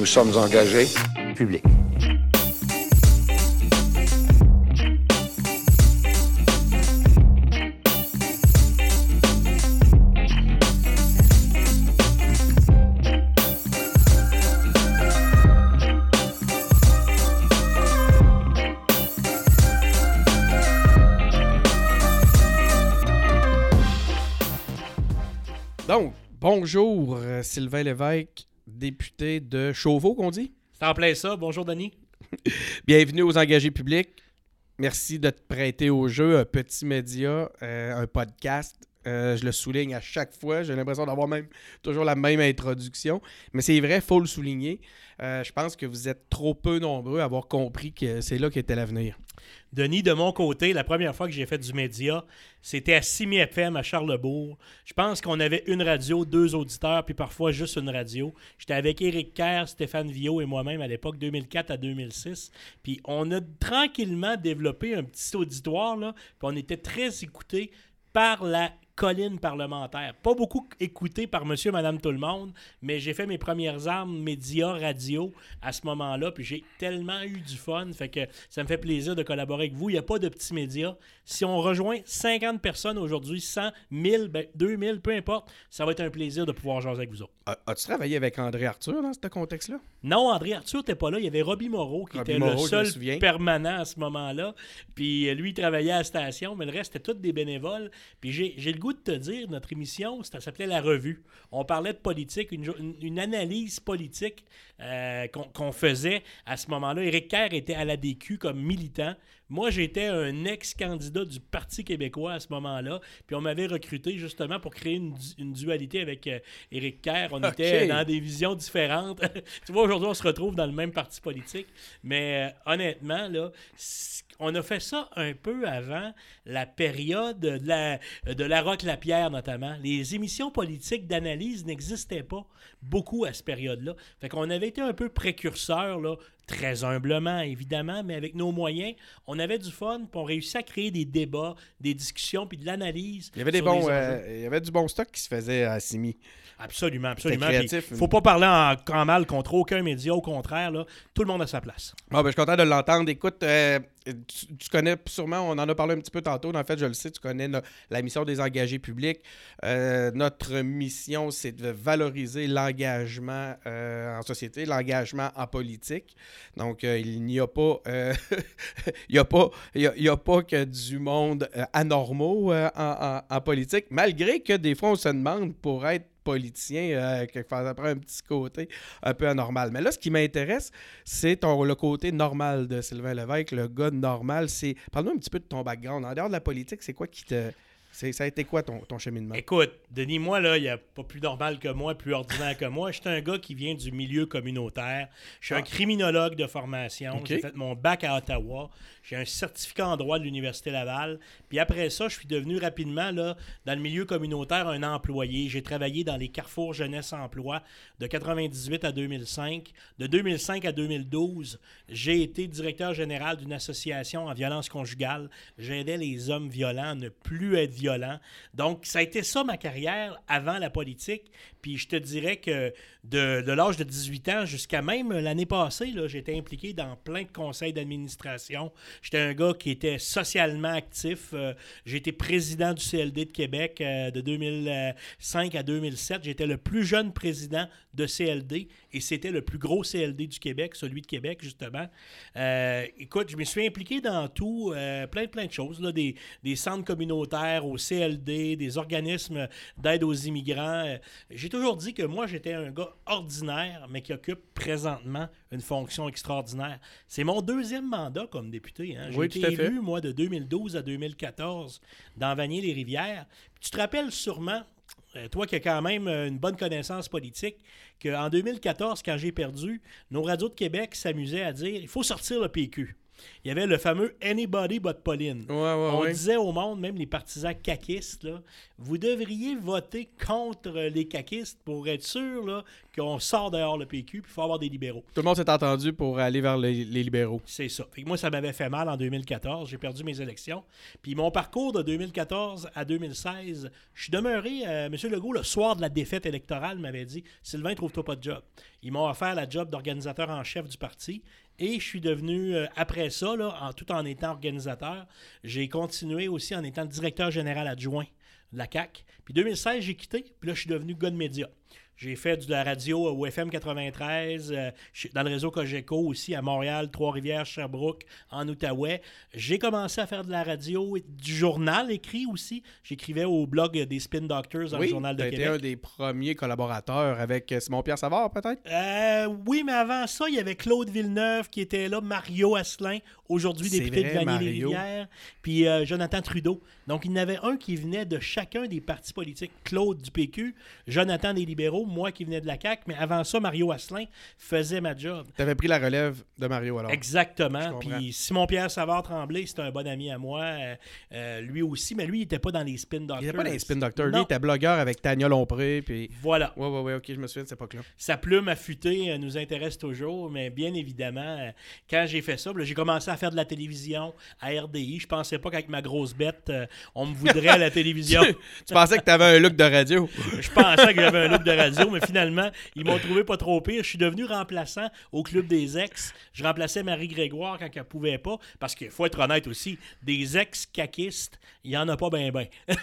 Nous sommes engagés. public. Donc, bonjour, euh, Sylvain Lévesque, député de Chauveau, qu'on dit? C'est en plein ça. Bonjour, Denis. Bienvenue aux engagés publics. Merci de te prêter au jeu, un petit média, euh, un podcast. Euh, je le souligne à chaque fois. J'ai l'impression d'avoir même toujours la même introduction. Mais c'est vrai, faut le souligner. Euh, je pense que vous êtes trop peu nombreux à avoir compris que c'est là qu'était l'avenir. Denis, de mon côté, la première fois que j'ai fait du média, c'était à 6000 FM à Charlebourg. Je pense qu'on avait une radio, deux auditeurs, puis parfois juste une radio. J'étais avec Éric Kerr, Stéphane Villot et moi-même à l'époque 2004 à 2006. Puis on a tranquillement développé un petit auditoire, là, puis on était très écoutés par la colline parlementaire. Pas beaucoup écouté par monsieur, madame, tout le monde, mais j'ai fait mes premières armes médias, radio à ce moment-là, puis j'ai tellement eu du fun, fait que ça me fait plaisir de collaborer avec vous. Il n'y a pas de petits médias. Si on rejoint 50 personnes aujourd'hui, 100, 1000, ben, 2000, peu importe, ça va être un plaisir de pouvoir jaser avec vous autres. As-tu travaillé avec André Arthur dans ce contexte-là? Non, André Arthur n'était pas là. Il y avait Robbie Moreau qui Robbie était Moreau, le seul permanent à ce moment-là. Puis euh, lui, il travaillait à la station, mais le reste, c'était tous des bénévoles. Puis j'ai j'ai le goût de te dire, notre émission, ça s'appelait La Revue. On parlait de politique, une, analyse politique euh, qu'on faisait à ce moment-là. Éric Kerr était à la DQ comme militant. Moi, j'étais un ex-candidat du Parti québécois à ce moment-là. Puis on m'avait recruté justement pour créer une, du- une dualité avec euh, Éric Kerr. On était dans des visions différentes. tu vois, aujourd'hui, on se retrouve dans le même parti politique. Mais euh, honnêtement, là, on a fait ça un peu avant la période de la, de la Roque-Lapierre, notamment. Les émissions politiques d'analyse n'existaient pas beaucoup à cette période-là. Fait qu'on avait été un peu précurseurs, là, très humblement, évidemment, mais avec nos moyens, on avait du fun, puis on réussit à créer des débats, des discussions, puis de l'analyse. Il y avait, des bons, euh, il y avait du bon stock qui se faisait à Simi. Absolument, absolument. Créatif, faut pas parler en, en mal contre aucun média, au contraire, là, tout le monde a sa place. Bon, ben, je suis content de l'entendre. Écoute, euh, tu, connais sûrement, on en a parlé un petit peu tantôt. En fait, je le sais, tu connais no- la mission des engagés publics. Euh, notre mission, c'est de valoriser l'engagement euh, en société, l'engagement en politique. Donc, euh, il n'y a pas, il y a pas, il y a, pas que du monde anormaux en, en- politique, malgré que des fois, on se demande pour être politicien, euh, que ça prend un petit côté un peu anormal. Mais là, ce qui m'intéresse, c'est le côté normal de Sylvain Lévesque, le gars normal. C'est Parle-nous un petit peu de ton background. En dehors de la politique, c'est quoi qui te. c'est- Ça a été quoi ton, ton cheminement? Écoute, Denis, moi, là, il n'y a pas plus normal que moi, plus ordinaire que moi. Je suis un gars qui vient du milieu communautaire. Je suis un criminologue de formation. J'ai fait mon bac à Ottawa. J'ai un certificat en droit de l'Université Laval. Puis après ça, je suis devenu rapidement, là, dans le milieu communautaire, un employé. J'ai travaillé dans les Carrefour Jeunesse Emploi de 98 à 2005. De 2005 à 2012, j'ai été directeur général d'une association en violence conjugale. J'aidais les hommes violents à ne plus être violents. Donc, ça a été ça ma carrière avant la politique. Puis je te dirais que de, de l'âge de 18 ans jusqu'à même l'année passée, j'étais impliqué dans plein de conseils d'administration. J'étais un gars qui était socialement actif. Euh, été président du CLD de Québec euh, de 2005 à 2007. J'étais le plus jeune président de CLD et c'était le plus gros CLD du Québec, celui de Québec, justement. Euh, écoute, je me suis impliqué dans tout, euh, plein, plein de choses, là, des, des centres communautaires au CLD, des organismes d'aide aux immigrants. J'ai toujours dit que moi, j'étais un gars ordinaire, mais qui occupe présentement une fonction extraordinaire. C'est mon deuxième mandat comme député. hein. J'ai Oui, été élu, moi, de 2012 à 2014 dans Vanier-les-Rivières. Tu te rappelles sûrement, euh, toi qui as quand même euh, une bonne connaissance politique, qu'en 2014, quand j'ai perdu, nos radios de Québec s'amusaient à dire il faut sortir le PQ. Il y avait le fameux Anybody but Pauline. Ouais, ouais, On ouais. disait au monde, même les partisans caquistes, là, vous devriez voter contre les caquistes pour être sûr là, qu'on sort dehors le PQ, puis il faut avoir des libéraux. Tout le monde s'est entendu pour aller vers les, les libéraux. C'est ça. Fait que moi, ça m'avait fait mal en 2014. J'ai perdu mes élections. Puis mon parcours de 2014 à 2016, je suis demeuré. euh, M. Legault, le soir de la défaite électorale, m'avait dit Sylvain, trouve-toi pas de job. Ils m'ont offert la job d'organisateur en chef du parti. Et je suis devenu, euh, après ça, en, tout en étant organisateur, j'ai continué aussi en étant directeur général adjoint de la CAC. Puis 2016, j'ai quitté. Puis là, je suis devenu gars. J'ai fait de la radio au FM 93, euh, dans le réseau Cogeco aussi à Montréal, Trois-Rivières, Sherbrooke, en Outaouais. J'ai commencé à faire de la radio et du journal écrit aussi. J'écrivais au blog des Spin Doctors dans le Journal de Québec. un des premiers collaborateurs avec euh, Simon-Pierre Savard, peut-être? Euh, oui, mais avant ça, il y avait Claude Villeneuve qui était là, Mario Asselin, aujourd'hui député vrai, de. Vanier-les-Rivières, puis euh, Jonathan Trudeau. Donc, il y en avait un qui venait de chacun des partis politiques. Claude du PQ, Jonathan des libéraux, moi qui venais de la CAQ, mais avant ça, Mario Asselin faisait ma job. T'avais pris la relève de Mario, alors. Exactement. Puis Simon-Pierre Savard-Tremblay, c'était un bon ami à moi. euh, euh, lui aussi, mais lui, il n'était pas dans les spin doctors. Il était pas dans les Spin Doctors. Lui, il était blogueur avec Tania Lompré, puis... Voilà. Ouais, ouais, ouais, ok, je me souviens de cette époque-là. Sa plume affûtée euh, nous intéresse toujours, mais bien évidemment, quand j'ai fait ça, là, j'ai commencé à faire de la télévision à RDI. Je pensais pas qu'avec ma grosse bête, on me voudrait à la télévision. tu pensais que t'avais un look de radio? Je pensais que j'avais un look de radio, mais finalement, ils m'ont trouvé pas trop pire. Je suis devenu remplaçant au Club des Ex. Je remplaçais Marie Grégoire quand elle pouvait pas, parce qu'il faut être honnête aussi, des ex-caquistes, il y en a pas ben ben.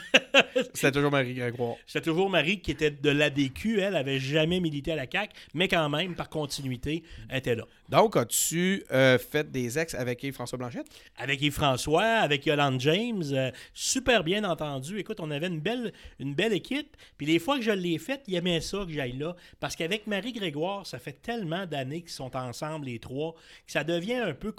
C'était toujours Marie Grégoire. C'était toujours Marie qui était de l'ADQ, elle avait jamais milité à la CAQ, mais quand même, par continuité, elle était là. Donc, as-tu euh, fait des ex avec Yves-François Blanchette? Avec Yves-François, avec Yolande James, euh, super bien entendu. Écoute, on avait une belle, une belle équipe. Puis les fois que je l'ai faite, il aimait ça que j'aille là. Parce qu'avec Marie Grégoire, ça fait tellement d'années qu'ils sont ensemble, les trois, que ça devient un peu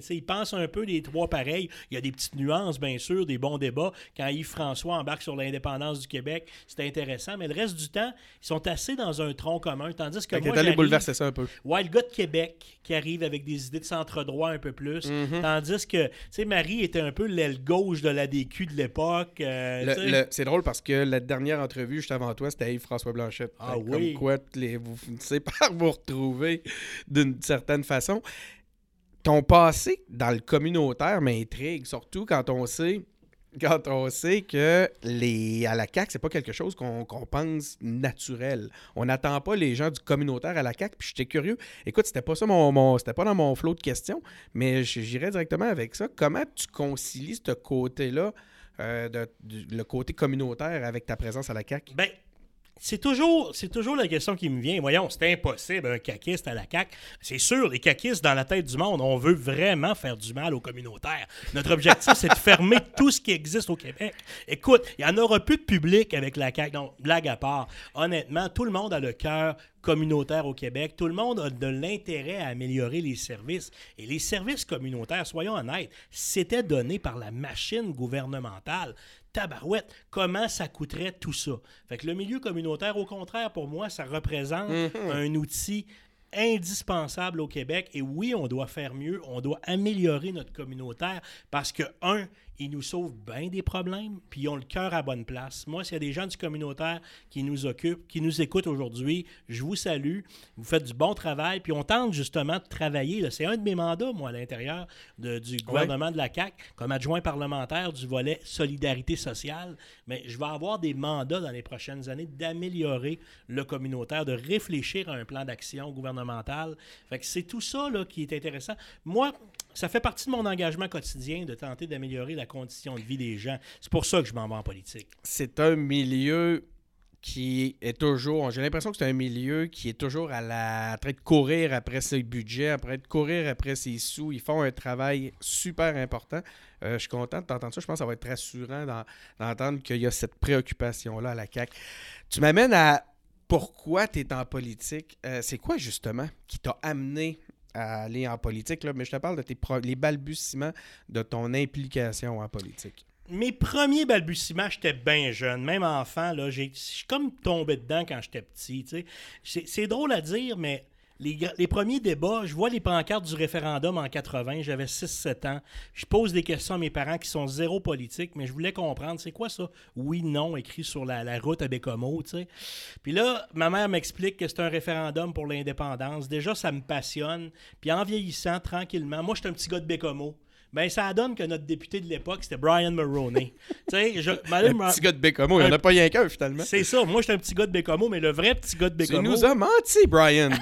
sais, Ils pensent un peu les trois pareils. Il y a des petites nuances, bien sûr, des bons débats. Quand Yves-François embarque sur l'indépendance du Québec, c'est intéressant. Mais le reste du temps, ils sont assez dans un tronc commun. Tandis que moi, allé bouleverser ça un peu. Ouais, le gars de Québec qui arrive avec des idées de centre-droit un peu plus. Mhm. Tandis que, tu sais, Marie était un peu l'aile gauche de l'ADQ de l'époque. euh, c'est drôle parce que la dernière entrevue juste avant toi, c'était Yves-François Ah Fait oui. Comme quoi, les, vous finissez par vous retrouver d'une certaine façon. Ton passé dans le communautaire m'intrigue, surtout quand on sait quand on sait que les à la CAQ, c'est pas quelque chose qu'on pense naturel. On n'attend pas les gens du communautaire à la CAQ. Puis j'étais curieux. Écoute, c'était pas ça mon, mon- c'était pas dans mon flot de questions, mais j- j'irais directement avec ça. Comment tu concilies ce côté-là, euh, de- le côté communautaire avec ta présence à la CAQ? Ben, c'est toujours, c'est toujours la question qui me vient. Voyons, c'est impossible, un caquiste à la CAQ. C'est sûr, les caquistes dans la tête du monde, on veut vraiment faire du mal aux communautaires. Notre objectif, c'est de fermer tout ce qui existe au Québec. Écoute, il n'y en aura plus de public avec la CAQ. Donc, blague à part. Honnêtement, tout le monde a le cœur communautaire au Québec. Tout le monde a de l'intérêt à améliorer les services. Et les services communautaires, soyons honnêtes, c'était donné par la machine gouvernementale. Tabarouette, comment ça coûterait tout ça? Fait que le milieu communautaire, au contraire, pour moi, ça représente un outil indispensable au Québec. Et oui, on doit faire mieux, on doit améliorer notre communautaire parce que, un, il nous sauve bien des problèmes, puis ils ont le cœur à bonne place. Moi, s'il y a des gens du communautaire qui nous occupent, qui nous écoutent aujourd'hui, je vous salue. Vous faites du bon travail, puis on tente justement de travailler. C'est un de mes mandats, moi, à l'intérieur du gouvernement de la CAQ, comme adjoint parlementaire du volet solidarité sociale. Mais je vais avoir des mandats dans les prochaines années d'améliorer le communautaire, de réfléchir à un plan d'action gouvernemental. Fait que c'est tout ça là, qui est intéressant. Moi, ça fait partie de mon engagement quotidien de tenter d'améliorer la condition de vie des gens. C'est pour ça que je m'en vais en politique. c'est un milieu qui est toujours. J'ai l'impression que c'est un milieu qui est toujours à la en de courir après ses budgets, après de courir après ses sous. Ils font un travail super important. Euh, je suis content de t'entendre ça. Je pense que ça va être rassurant d'en- d'entendre qu'il y a cette préoccupation-là à la CAQ. Tu m'amènes à pourquoi tu es en politique. Euh, c'est quoi justement qui t'a amené à aller en politique? Mais je te parle de tes les balbutiements de ton implication en politique. Mes premiers balbutiements, j'étais bien jeune, même enfant, là, j'ai, comme tombé dedans quand j'étais petit. c'est drôle à dire, mais les, premiers débats, je vois les pancartes du référendum en 80, j'avais 6-7 ans. Je pose des questions à mes parents qui sont zéro politique, mais je voulais comprendre, c'est quoi ça? Oui, non, écrit sur la, la route à Bécomo, tu sais. Puis là, ma mère m'explique que c'est un référendum pour l'indépendance. Déjà, ça me passionne. Puis en vieillissant, tranquillement, moi, je suis un petit gars de Bécomo. Ben, ça donne que notre député de l'époque, c'était Brian Mulroney. tu sais, je m'allais Le me- petit gars de Bécamo, il n'y en a pas rien qu'un finalement. C'est ça, moi, j'étais un petit gars de Bécomo, mais le vrai petit gars de Tu Bécomo. nous as menti, Brian.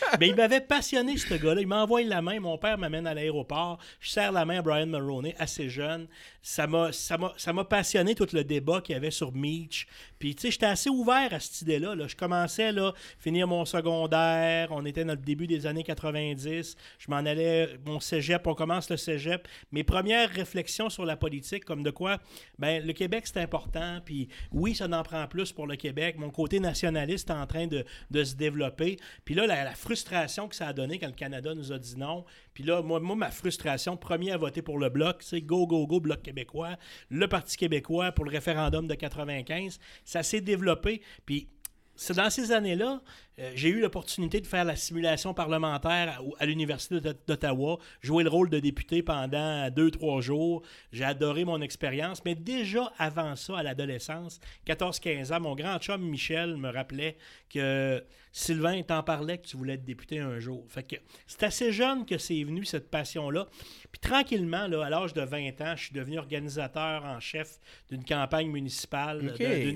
Mais il m'avait passionné, ce gars-là. Il m'envoie la main. Mon père m'amène à l'aéroport. Je serre la main à Brian Mulroney, assez jeune. Ça m'a passionné tout le débat qu'il y avait sur Meach. Puis, tu sais, j'étais assez ouvert à cette idée-là. là. Je commençais, là, finir mon secondaire. On était dans le début des années 90. Je m'en allais, mon cégep, on commence le cégep. Mes premières réflexions sur la politique, comme de quoi, ben, le Québec, c'est important. Puis, oui, ça en prend plus pour le Québec. Mon côté nationaliste est en train de, de se développer. Puis là, la, la frustration que ça a donné quand le Canada nous a dit non. Puis là, moi, moi ma frustration, premier à voter pour le Bloc, c'est go, go, go, Bloc québécois. Le Parti québécois pour le référendum de 95. Ça s'est développé. Puis c'est dans ces années-là, euh, j'ai eu l'opportunité de faire la simulation parlementaire à, à l'Université d'O- d'Ottawa, jouer le rôle de député pendant deux, trois jours. J'ai adoré mon expérience, mais déjà avant ça, à l'adolescence, 14-15 ans, mon grand chum Michel me rappelait que Sylvain t'en parlait que tu voulais être député un jour. Fait que c'est assez jeune que c'est venu cette passion-là. Puis tranquillement, là, à l'âge de 20 ans, je suis devenu organisateur en chef d'une campagne municipale,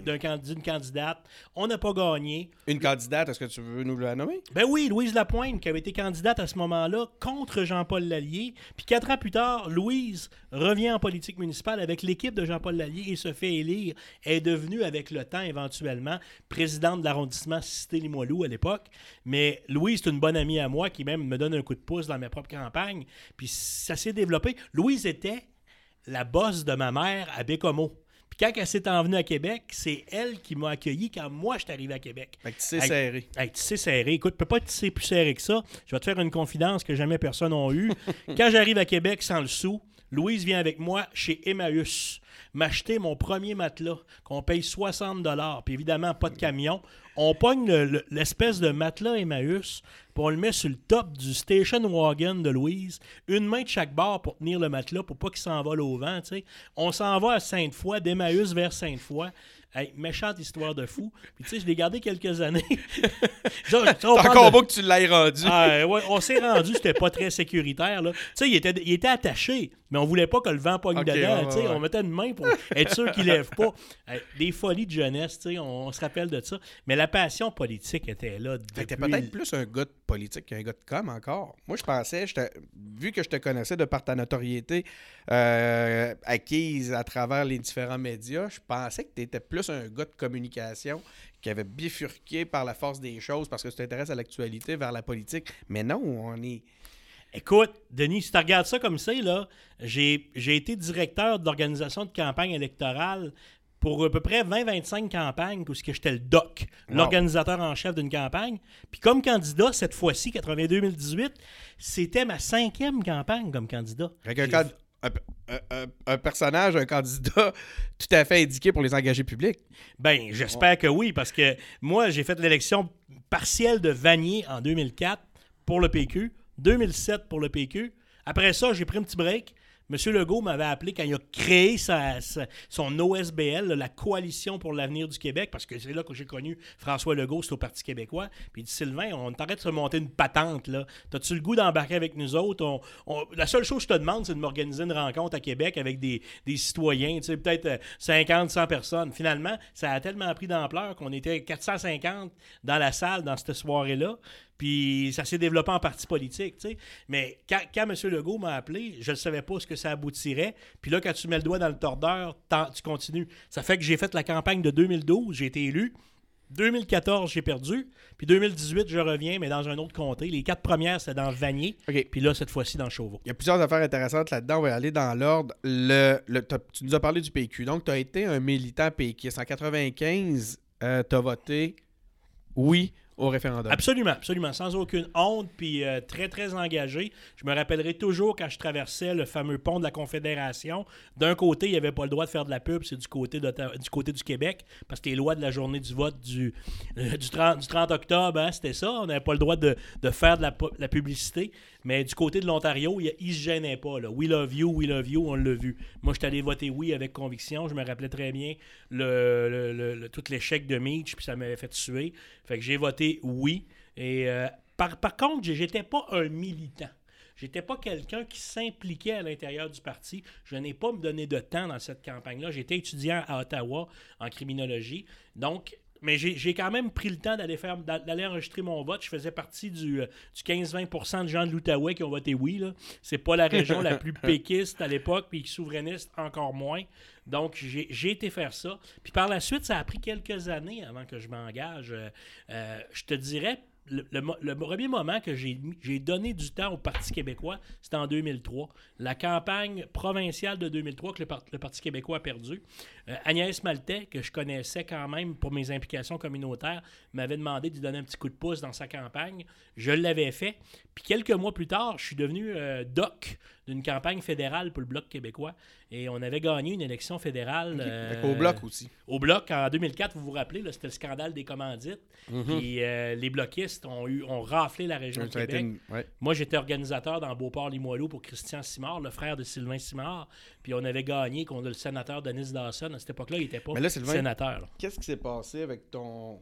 d'un- d'une candidate. On n'a pas gagné. Une candidate, est-ce que tu veux nous la nommer? Ben oui, Louise Lapointe, qui avait été candidate à ce moment-là contre Jean-Paul Lallier. Puis quatre ans plus tard, Louise revient en politique municipale avec l'équipe de Jean-Paul Lallier et se fait élire. Elle est devenue, avec le temps, éventuellement, présidente de l'arrondissement Cité-Limoilou à l'époque. Mais Louise, c'est une bonne amie à moi qui même me donne un coup de pouce dans mes propres campagnes. Puis ça s'est développé. Louise était la bosse de ma mère à Bécomo. Quand elle s'est envenue à Québec, c'est elle qui m'a accueilli quand moi, je suis arrivé à Québec. Fait que tu sais Hey. serré. Tu sais serré. Écoute, peut pas être tissé plus serré que ça. Je vais te faire une confidence que jamais personne n'a eu. Quand j'arrive à Québec sans le sou, Louise vient avec moi chez Emmaüs m'acheter mon premier matelas qu'on paye 60 Puis évidemment, pas de camion. On pogne le- le- l'espèce de matelas Emmaüs, puis on le met sur le top du station wagon de Louise. Une main de chaque barre pour tenir le matelas pour pas qu'il s'envole au vent. tu sais. On s'en va à Sainte-Foy, d'Emmaüs vers Sainte-Foy. Hey, méchante histoire de fou. Puis tu sais, je l'ai gardé quelques années. C'est encore de- beau que tu l'aies rendu. ah, ouais, on s'est rendu, c'était pas très sécuritaire. Tu sais, il était, il était attaché, mais on voulait pas que le vent pogne Ok, dedans. ouais, ouais. On mettait une main pour être sûr qu'il lève pas. Des folies de jeunesse, tu sais, on, on se rappelle de ça. Mais la passion politique était là. Depuis- peut-être plus un gars de politique qu'un gars de com encore. Moi, je pensais, je vu que je te connaissais de par ta notoriété euh, acquise à travers les différents médias, je pensais que tu étais plus un gars de communication qui avait bifurqué par la force des choses parce que tu t'intéresses à l'actualité vers la politique. Mais non, on est. Écoute, Denis, si tu regardes ça comme ça, là, j'ai j'ai été directeur de l'organisation de campagne électorale pour à peu près 20-25 campagnes, que j'étais le doc, Wow. l'organisateur en chef d'une campagne. Puis comme candidat, cette fois-ci, 82-2018, c'était ma cinquième campagne comme candidat. Un- un personnage, un candidat tout à fait indiqué pour les engagés publics. Ben, j'espère que oui, parce que moi, j'ai fait l'élection partielle de Vanier en 2004 pour le PQ, 2007 pour le PQ. Après ça, j'ai pris un petit break. M. Legault m'avait appelé quand il a créé son OSBL, la Coalition pour l'avenir du Québec, parce que c'est là que j'ai connu François Legault, c'est au Parti québécois. Puis il dit Sylvain, on t'arrête de se monter une patente. là. T'as-tu le goût d'embarquer avec nous autres? La seule chose que je te demande, c'est de m'organiser une rencontre à Québec avec des, des citoyens, tu sais, peut-être euh, 50, 100 personnes. Finalement, ça a tellement pris d'ampleur qu'on était 450 dans la salle dans cette soirée-là. Puis ça s'est développé en parti politique, tu sais. Mais quand, quand M. Legault m'a appelé, je ne savais pas ce que ça aboutirait. Puis là, quand tu mets le doigt dans le tordeur, tu continues. Ça fait que j'ai fait la campagne de 2012, j'ai été élu. 2014, j'ai perdu. Puis 2018, je reviens, mais dans un autre comté. Les quatre premières, c'était dans Vanier. Puis là, cette fois-ci, dans Chauveau. Il y a plusieurs affaires intéressantes là-dedans. On va aller dans l'ordre. Le, tu nous as parlé du PQ. Donc, tu as été un militant péquiste. En 95, tu as voté oui au référendum. Absolument, absolument, sans aucune honte, puis euh, très, très engagé. Je me rappellerai toujours quand je traversais le fameux pont de la Confédération. D'un côté, il n'y avait pas le droit de faire de la pub, c'est du côté, du côté du Québec, parce que les lois de la journée du vote du, euh, du, 30, du 30 octobre, hein, c'était ça. On n'avait pas le droit de, faire de la, publicité. Mais du côté de l'Ontario, il ne se gênait pas. We love you, we love you, on l'a vu. Moi, je suis allé voter oui avec conviction. Je me rappelais très bien tout l'échec de Meach, puis ça m'avait fait tuer. Fait que j'ai voté oui. Et euh, par, par contre, j'étais pas un militant. J'étais pas quelqu'un qui s'impliquait à l'intérieur du parti. Je n'ai pas me donné de temps dans cette campagne-là. J'étais étudiant à Ottawa en criminologie. Donc, mais j'ai quand même pris le temps d'aller faire d'aller enregistrer mon vote. Je faisais partie du, euh, du 15-20% de gens de l'Outaouais qui ont voté oui. C'est pas la région la plus péquiste à l'époque, puis souverainiste encore moins. Donc, j'ai été faire ça. Puis par la suite, ça a pris quelques années avant que je m'engage. Euh, euh, je te dirais, le, premier moment que j'ai donné du temps au Parti québécois, c'était en 2003. La campagne provinciale de 2003 que le, Parti québécois a perdu. Euh, Agnès Maltais, que je connaissais quand même pour mes implications communautaires, m'avait demandé de lui donner un petit coup de pouce dans sa campagne. Je l'avais fait. Puis quelques mois plus tard, je suis devenu euh, doc d'une campagne fédérale pour le Bloc québécois. Et on avait gagné une élection fédérale. au Bloc aussi. Au Bloc, en 2004, vous vous rappelez, c'était le scandale des commandites. Mhm. Puis euh, les bloquistes ont, eu, ont raflé la région de Québec. Moi, j'étais organisateur dans Beauport-Limoilou pour Christian Simard, le frère de Sylvain Simard. Puis on avait gagné contre le sénateur Denis Dawson. À cette époque-là, il n'était pas sénateur. Qu'est-ce qui s'est passé avec ton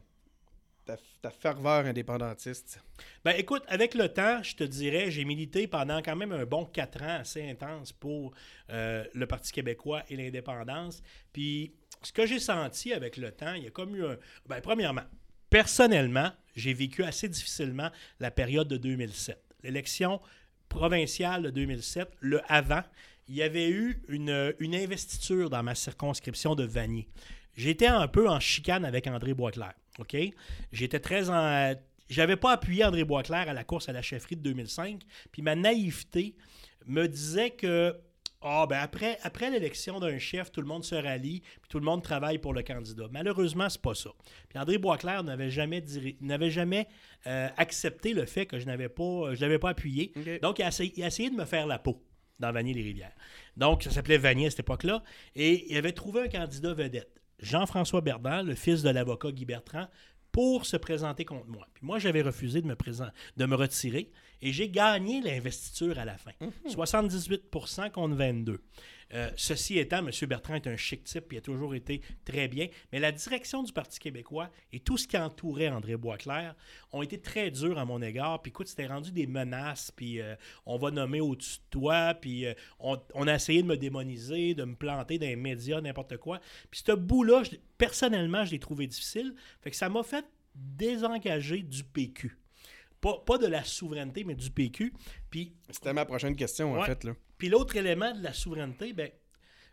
ta, ferveur indépendantiste? Ben écoute, avec le temps, je te dirais, j'ai milité pendant quand même un bon quatre ans assez intense pour euh, le Parti québécois et l'indépendance. Puis ce que j'ai senti avec le temps, il y a comme eu un... Ben, premièrement, personnellement, j'ai vécu assez difficilement la période de 2007. L'élection provinciale de 2007, le avant, il y avait eu une, une investiture dans ma circonscription de Vanier. J'étais un peu en chicane avec André Boisclair. OK? J'étais très en. J'avais pas appuyé André Boisclair à la course à la chefferie de 2005. Puis ma naïveté me disait que. Ah, ben après, après l'élection d'un chef, tout le monde se rallie, puis tout le monde travaille pour le candidat. Malheureusement, c'est pas ça. Puis André Boisclair n'avait jamais, n'avait jamais euh, accepté le fait que je n'avais pas, je l'avais pas appuyé. Donc, il a, essayé, de me faire la peau dans Vanier-les-Rivières. Donc, ça s'appelait Vanier à cette époque-là. Et il avait trouvé un candidat vedette. Jean-François Berdin, le fils de l'avocat Guy Bertrand, pour se présenter contre moi. Puis moi, j'avais refusé de me, de me retirer et j'ai gagné l'investiture à la fin. 78 mhm. contre 22. Euh, ceci étant, M. Bertrand est un chic type, il a toujours été très bien, mais la direction du Parti québécois et tout ce qui entourait André Boisclair ont été très durs à mon égard. Puis écoute, c'était rendu des menaces, puis euh, on va nommer au-dessus de toi, puis euh, on, a essayé de me démoniser, de me planter dans les médias, n'importe quoi. Puis ce bout-là, personnellement, je l'ai trouvé difficile. Fait que ça m'a fait désengager du PQ. Pas, de la souveraineté, mais du PQ. Puis, C'était ma prochaine question, en fait. Là. Puis l'autre élément de la souveraineté, ben,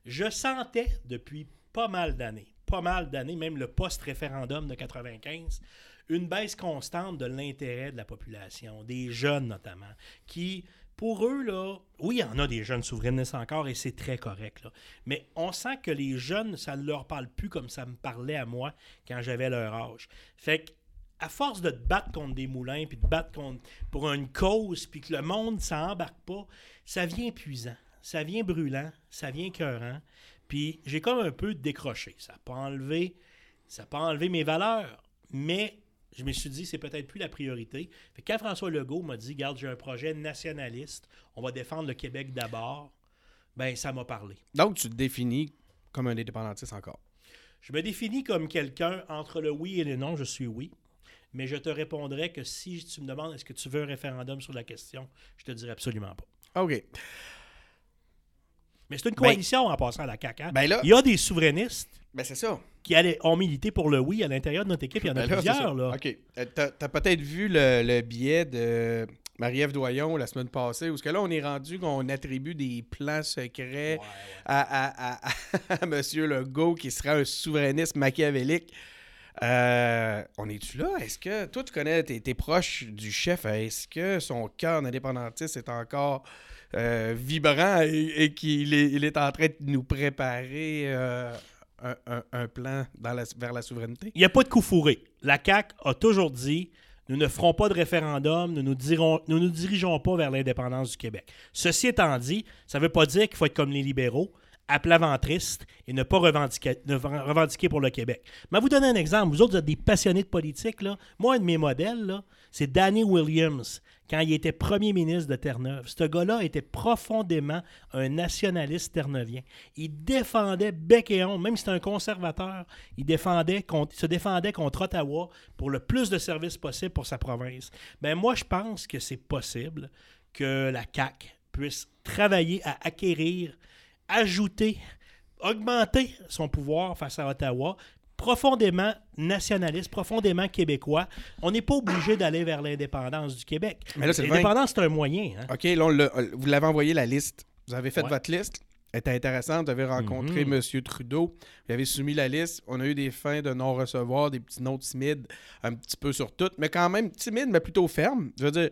je sentais depuis pas mal d'années, pas mal d'années, même le post-référendum de 95, une baisse constante de l'intérêt de la population, des jeunes notamment, qui, pour eux, là, oui, il y en a des jeunes souverainistes encore et c'est très correct, mais on sent que les jeunes, ça ne leur parle plus comme ça me parlait à moi quand j'avais leur âge. Fait que à force de battre contre des moulins, puis de battre contre, pour une cause, puis que le monde ça embarque pas, ça vient épuisant, ça vient brûlant, ça vient cœurant. Puis j'ai comme un peu décroché. Ça n'a pas enlevé, ça pas enlevé mes valeurs, mais je me suis dit c'est peut-être plus la priorité. Fait quand François Legault m'a dit garde, j'ai un projet nationaliste, on va défendre le Québec d'abord, ben ça m'a parlé. Donc tu te définis comme un indépendantiste encore. Je me définis comme quelqu'un entre le oui et le non, je suis oui mais je te répondrai que si tu me demandes est-ce que tu veux un référendum sur la question, je te dirai absolument pas. OK. Mais c'est une ben, coalition en passant à la CAQ. Hein. Ben il y a des souverainistes ben c'est ça. qui allaient, ont milité pour le oui à l'intérieur de notre équipe. Il y en a plusieurs. Là. OK. Euh, tu as, peut-être vu le, le billet de Marie-Ève Doyon la semaine passée, où ce que là, on est rendu qu'on attribue des plans secrets À, à, à, M. Legault qui serait un souverainiste machiavélique. Euh, on est-tu là? Est-ce que toi, tu connais, tes proches du chef, est-ce que son cœur indépendantiste est encore euh, vibrant et, qu'il est, en train de nous préparer euh, un, plan vers la souveraineté? Il n'y a pas de coup fourré. La CAQ a toujours dit nous ne ferons pas de référendum, nous ne nous dirigeons pas vers l'indépendance du Québec. Ceci étant dit, ça ne veut pas dire qu'il faut être comme les libéraux, à plat ventriste et ne pas revendiquer, pour le Québec. Mais à vous donner un exemple, vous autres, vous êtes des passionnés de politique. Là. Moi, un de mes modèles, c'est Danny Williams, quand il était premier ministre de Terre-Neuve. Ce gars-là était profondément un nationaliste terneuvien. Il défendait bec et ongle, même si c'était un conservateur, il défendait contre, se défendait contre Ottawa pour le plus de services possible pour sa province. Ben moi, je pense que c'est possible que la CAQ puisse travailler à acquérir, ajouter, augmenter son pouvoir face à Ottawa, profondément nationaliste, profondément québécois. On n'est pas obligé d'aller vers l'indépendance du Québec. L'indépendance, c'est un moyen. hein. OK, là, on l'a- vous l'avez envoyé la liste. Vous avez fait Ouais. votre liste. Était intéressante. Vous avez rencontré Mhm. M. Trudeau. Vous avez soumis la liste. On a eu des fins de non-recevoir, des petits noms timides, un petit peu sur tout, mais quand même timide, mais plutôt ferme. Je veux dire,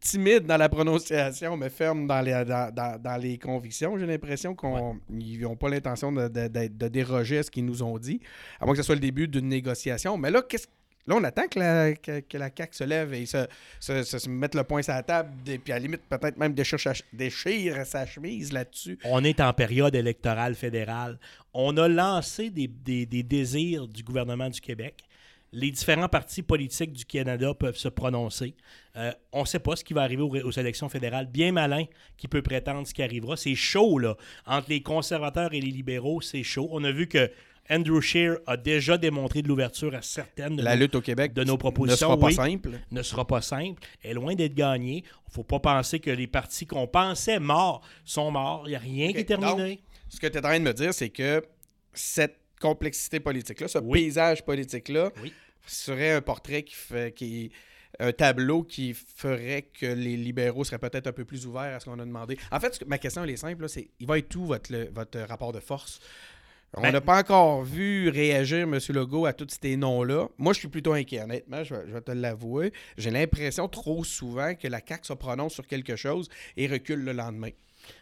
timide dans la prononciation, mais ferme dans les, dans, dans- dans les convictions. J'ai l'impression qu'ils n'ont pas l'intention de, de- de- de déroger à ce qu'ils nous ont dit, à moins que ce soit le début d'une négociation. Mais là, qu'est-ce Là, on attend que la, que, CAQ se lève et se, se, mette le point sur la table, puis à la limite, peut-être même déchire, sa- chemise là-dessus. On est en période électorale fédérale. On a lancé des désirs du gouvernement du Québec. Les différents partis politiques du Canada peuvent se prononcer. Euh, on ne sait pas ce qui va arriver aux, aux élections fédérales. Bien malin qui peut prétendre ce qui arrivera. C'est chaud, là. Entre les conservateurs et les libéraux, c'est chaud. On a vu que Andrew Scheer a déjà démontré de l'ouverture à certaines de La nos- lutte au Québec de nos ne propositions, sera pas oui. simple. ne sera pas simple, est loin d'être gagné. Il ne faut pas penser que les partis qu'on pensait morts sont morts. Il n'y a rien qui est terminé. Ce que tu es en train de me dire, c'est que cette complexité politique-là, ce Oui. paysage politique-là, Oui. serait un portrait qui fait. Qui, un tableau qui ferait que les libéraux seraient peut-être un peu plus ouverts à ce qu'on a demandé. En fait, ma question, elle est simple. c'est il va être où votre, le- votre rapport de force? On Ben- n'a pas encore vu réagir M. Legault à tous ces noms-là. Moi, je suis plutôt inquiet, honnêtement, je je vais te l'avouer. J'ai l'impression trop souvent que la CAQ se prononce sur quelque chose et recule le lendemain.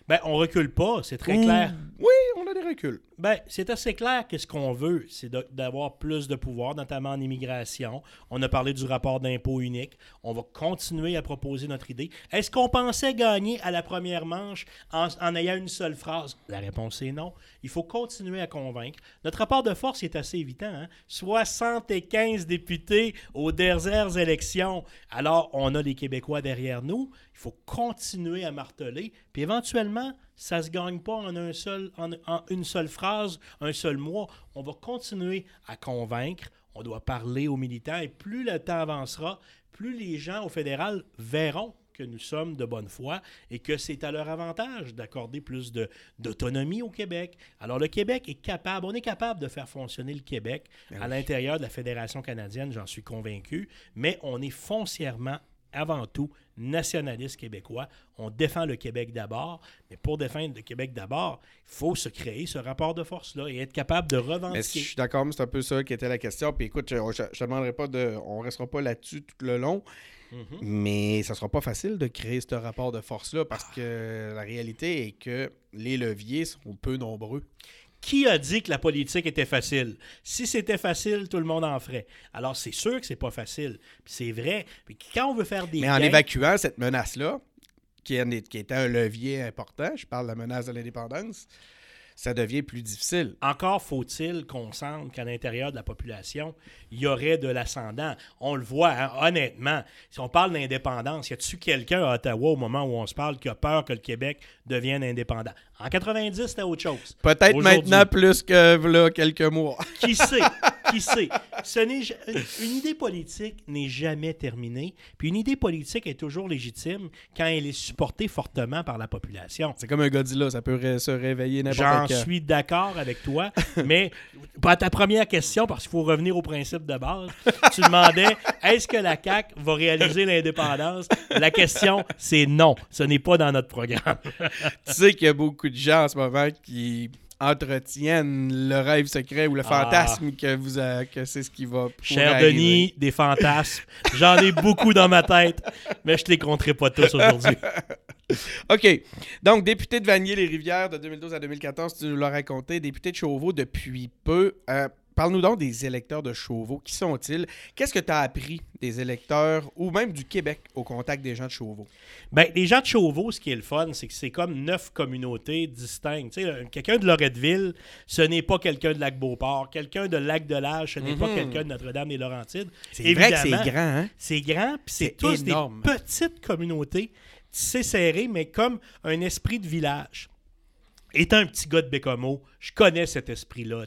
Ben, on recule pas, c'est très clair. Oui, on a des reculs. Ben, c'est assez clair que ce qu'on veut, c'est d'avoir plus de pouvoir, notamment en immigration. On a parlé du rapport d'impôt unique. On va continuer à proposer notre idée. Est-ce qu'on pensait gagner à la première manche en, en ayant une seule phrase? La réponse est non. Il faut continuer à convaincre. Notre rapport de force est assez évident. hein? 75 députés aux dernières élections. Alors, on a les Québécois derrière nous. Il faut continuer à marteler. Puis éventuellement, ça ne se gagne pas en, un seul, en, en une seule phrase, un seul mois. On va continuer à convaincre. On doit parler aux militants. Et plus le temps avancera, plus les gens au fédéral verront que nous sommes de bonne foi et que c'est à leur avantage d'accorder plus d'autonomie au Québec. Alors le Québec est capable, on est capable de faire fonctionner le Québec à l'intérieur de la Fédération canadienne, j'en suis convaincu, mais on est foncièrement avant tout nationaliste québécois. On défend le Québec d'abord, mais pour défendre le Québec d'abord, il faut se créer ce rapport de force-là et être capable de Mais je revendiquer. suis d'accord, mais c'est un peu ça qui était la question. Puis écoute, je, te demanderai pas de. On restera pas là-dessus tout le long. Mhm. Mais ça sera pas facile de créer ce rapport de force-là parce que la réalité est que les leviers sont peu nombreux. Qui a dit que la politique était facile? Si c'était facile, tout le monde en ferait. Alors, c'est sûr que c'est pas facile. C'est vrai. Puis quand on veut faire des Mais en évacuant cette menace-là, qui, en est- qui était un levier important, je parle de la menace de l'indépendance, ça devient plus difficile. Encore faut-il qu'on sente qu'à l'intérieur de la population, il y aurait de l'ascendant. On le voit, hein, honnêtement. Si on parle d'indépendance, y a-tu quelqu'un à Ottawa au moment où on se parle qui a peur que le Québec devienne indépendant? En 90, c'était autre chose. Peut-être maintenant plus que là, quelques mois. Qui sait? Qui sait? Ce n'est ja- une idée politique n'est jamais terminée. Puis une idée politique est toujours légitime quand elle est supportée fortement par la population. C'est comme un Godzilla, ça peut ré- se réveiller J'en n'importe quand. suis d'accord avec toi, mais pour ta première question, parce qu'il faut revenir au principe de base, tu demandais est-ce que la CAQ va réaliser l'indépendance? La question, c'est non. Ce n'est pas dans notre programme. tu sais qu'il y a beaucoup de gens en ce moment qui entretiennent le rêve secret ou le Ah. fantasme que vous a- que c'est ce qui va Cher arriver. Denis, des fantasmes. J'en ai beaucoup dans ma tête, mais je ne les compterai pas tous aujourd'hui. OK. Donc, député de Vanier-les-Rivières de 2012 à 2014, tu nous l'as raconté. Député de Chauveau depuis peu. Euh, Parle-nous donc des électeurs de Chauveau. Qui sont-ils? Qu'est-ce que tu as appris des électeurs ou même du Québec au contact des gens de Chauveau? Ben, les gens de Chauveau, ce qui est le fun, c'est que c'est comme neuf communautés distinctes. Tu sais, quelqu'un de Loretteville, ce n'est pas quelqu'un de Lac-Beauport. Quelqu'un de Lac-de-L'Âge, ce n'est pas Mhm. quelqu'un de Notre-Dame-des-Laurentides. C'est vrai que c'est grand, hein? C'est grand, puis c'est C'est tous énorme. des petites communautés, tissées serrées, mais comme un esprit de village. Étant un petit gars de Bécomo, je connais cet esprit-là.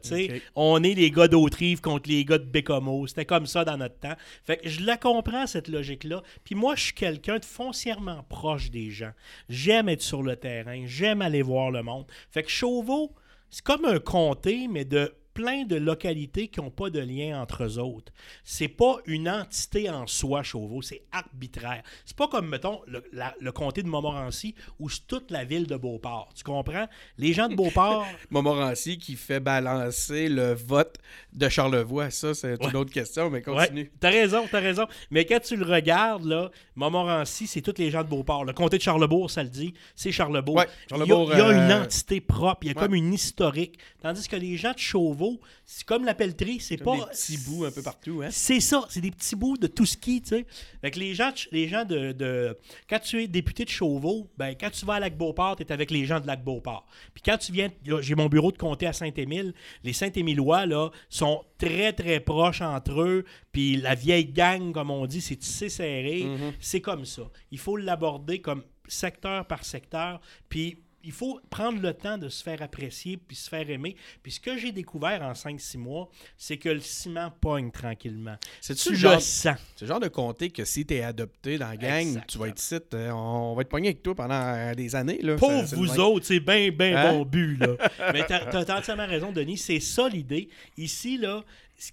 On est les gars d'Autrive contre les gars de Bécomo. C'était comme ça dans notre temps. Fait que je la comprends, cette logique-là. Puis moi, je suis quelqu'un de foncièrement proche des gens. J'aime être sur le terrain. J'aime aller voir le monde. Fait que Chauveau, c'est comme un comté, mais de plein de localités qui n'ont pas de lien entre eux autres. C'est pas une entité en soi, Chauveau, c'est arbitraire. C'est pas comme, mettons, le, la- le comté de Montmorency où c'est toute la ville de Beauport. Tu comprends? Les gens de Beauport, Montmorency qui fait balancer le vote de Charlevoix. Ça, c'est une autre question, mais Ouais, continue. t'as raison, t'as raison. Mais quand tu le regardes, là, Montmorency, c'est tous les gens de Beauport. Le comté de Charlebourg, ça le dit, c'est Charlebourg. Ouais, Charlebourg, il y a, il y a une euh, entité propre, il y a comme une historique. Tandis que les gens de Chauveau, c'est comme la pelleterie, c'est pas... des petits bouts un peu partout, hein? C'est ça, c'est des petits bouts de tout ski, tu sais. Fait que les gens, de- les gens de, de- Quand tu es député de Chauveau, ben, quand tu vas à Lac-Beauport, tu es avec les gens de Lac-Beauport. Puis quand tu viens... J'ai mon bureau de comté à Saint-Émile. Les Saint-Émilois, là, sont très, très proches entre eux. Puis la vieille gang, comme on dit, c'est tissé serré. Mhm. C'est comme ça. Il faut l'aborder comme secteur par secteur. Puis il faut prendre le temps de se faire apprécier puis se faire aimer. Puis ce que j'ai découvert en 5-6 mois, c'est que le ciment pogne tranquillement. C'est-tu Tu le genre, sens. c'est le genre de comté que si t'es adopté dans la gang, Exactement. tu vas être ici, euh, on va être pogné avec toi pendant euh, des années. Là. Pauvre Ça- vous autres, c'est bien, bien Hein? bon but, là. Mais t'as t'as- t'as entièrement raison, Denis. C'est ça l'idée. Ici, là,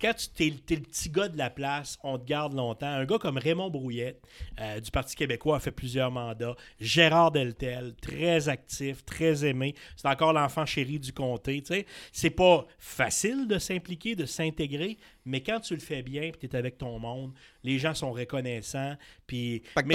quand tu t'es, t'es le petit gars de la place, on te garde longtemps. Un gars comme Raymond Brouillette, euh, du Parti québécois, a fait plusieurs mandats. Gérard Deltel, très actif, très aimé. C'est encore l'enfant chéri du comté. C'est pas facile de s'impliquer, de s'intégrer, mais quand tu le fais bien, puis tu es avec ton monde, les gens sont reconnaissants. Puis, Fait que mais-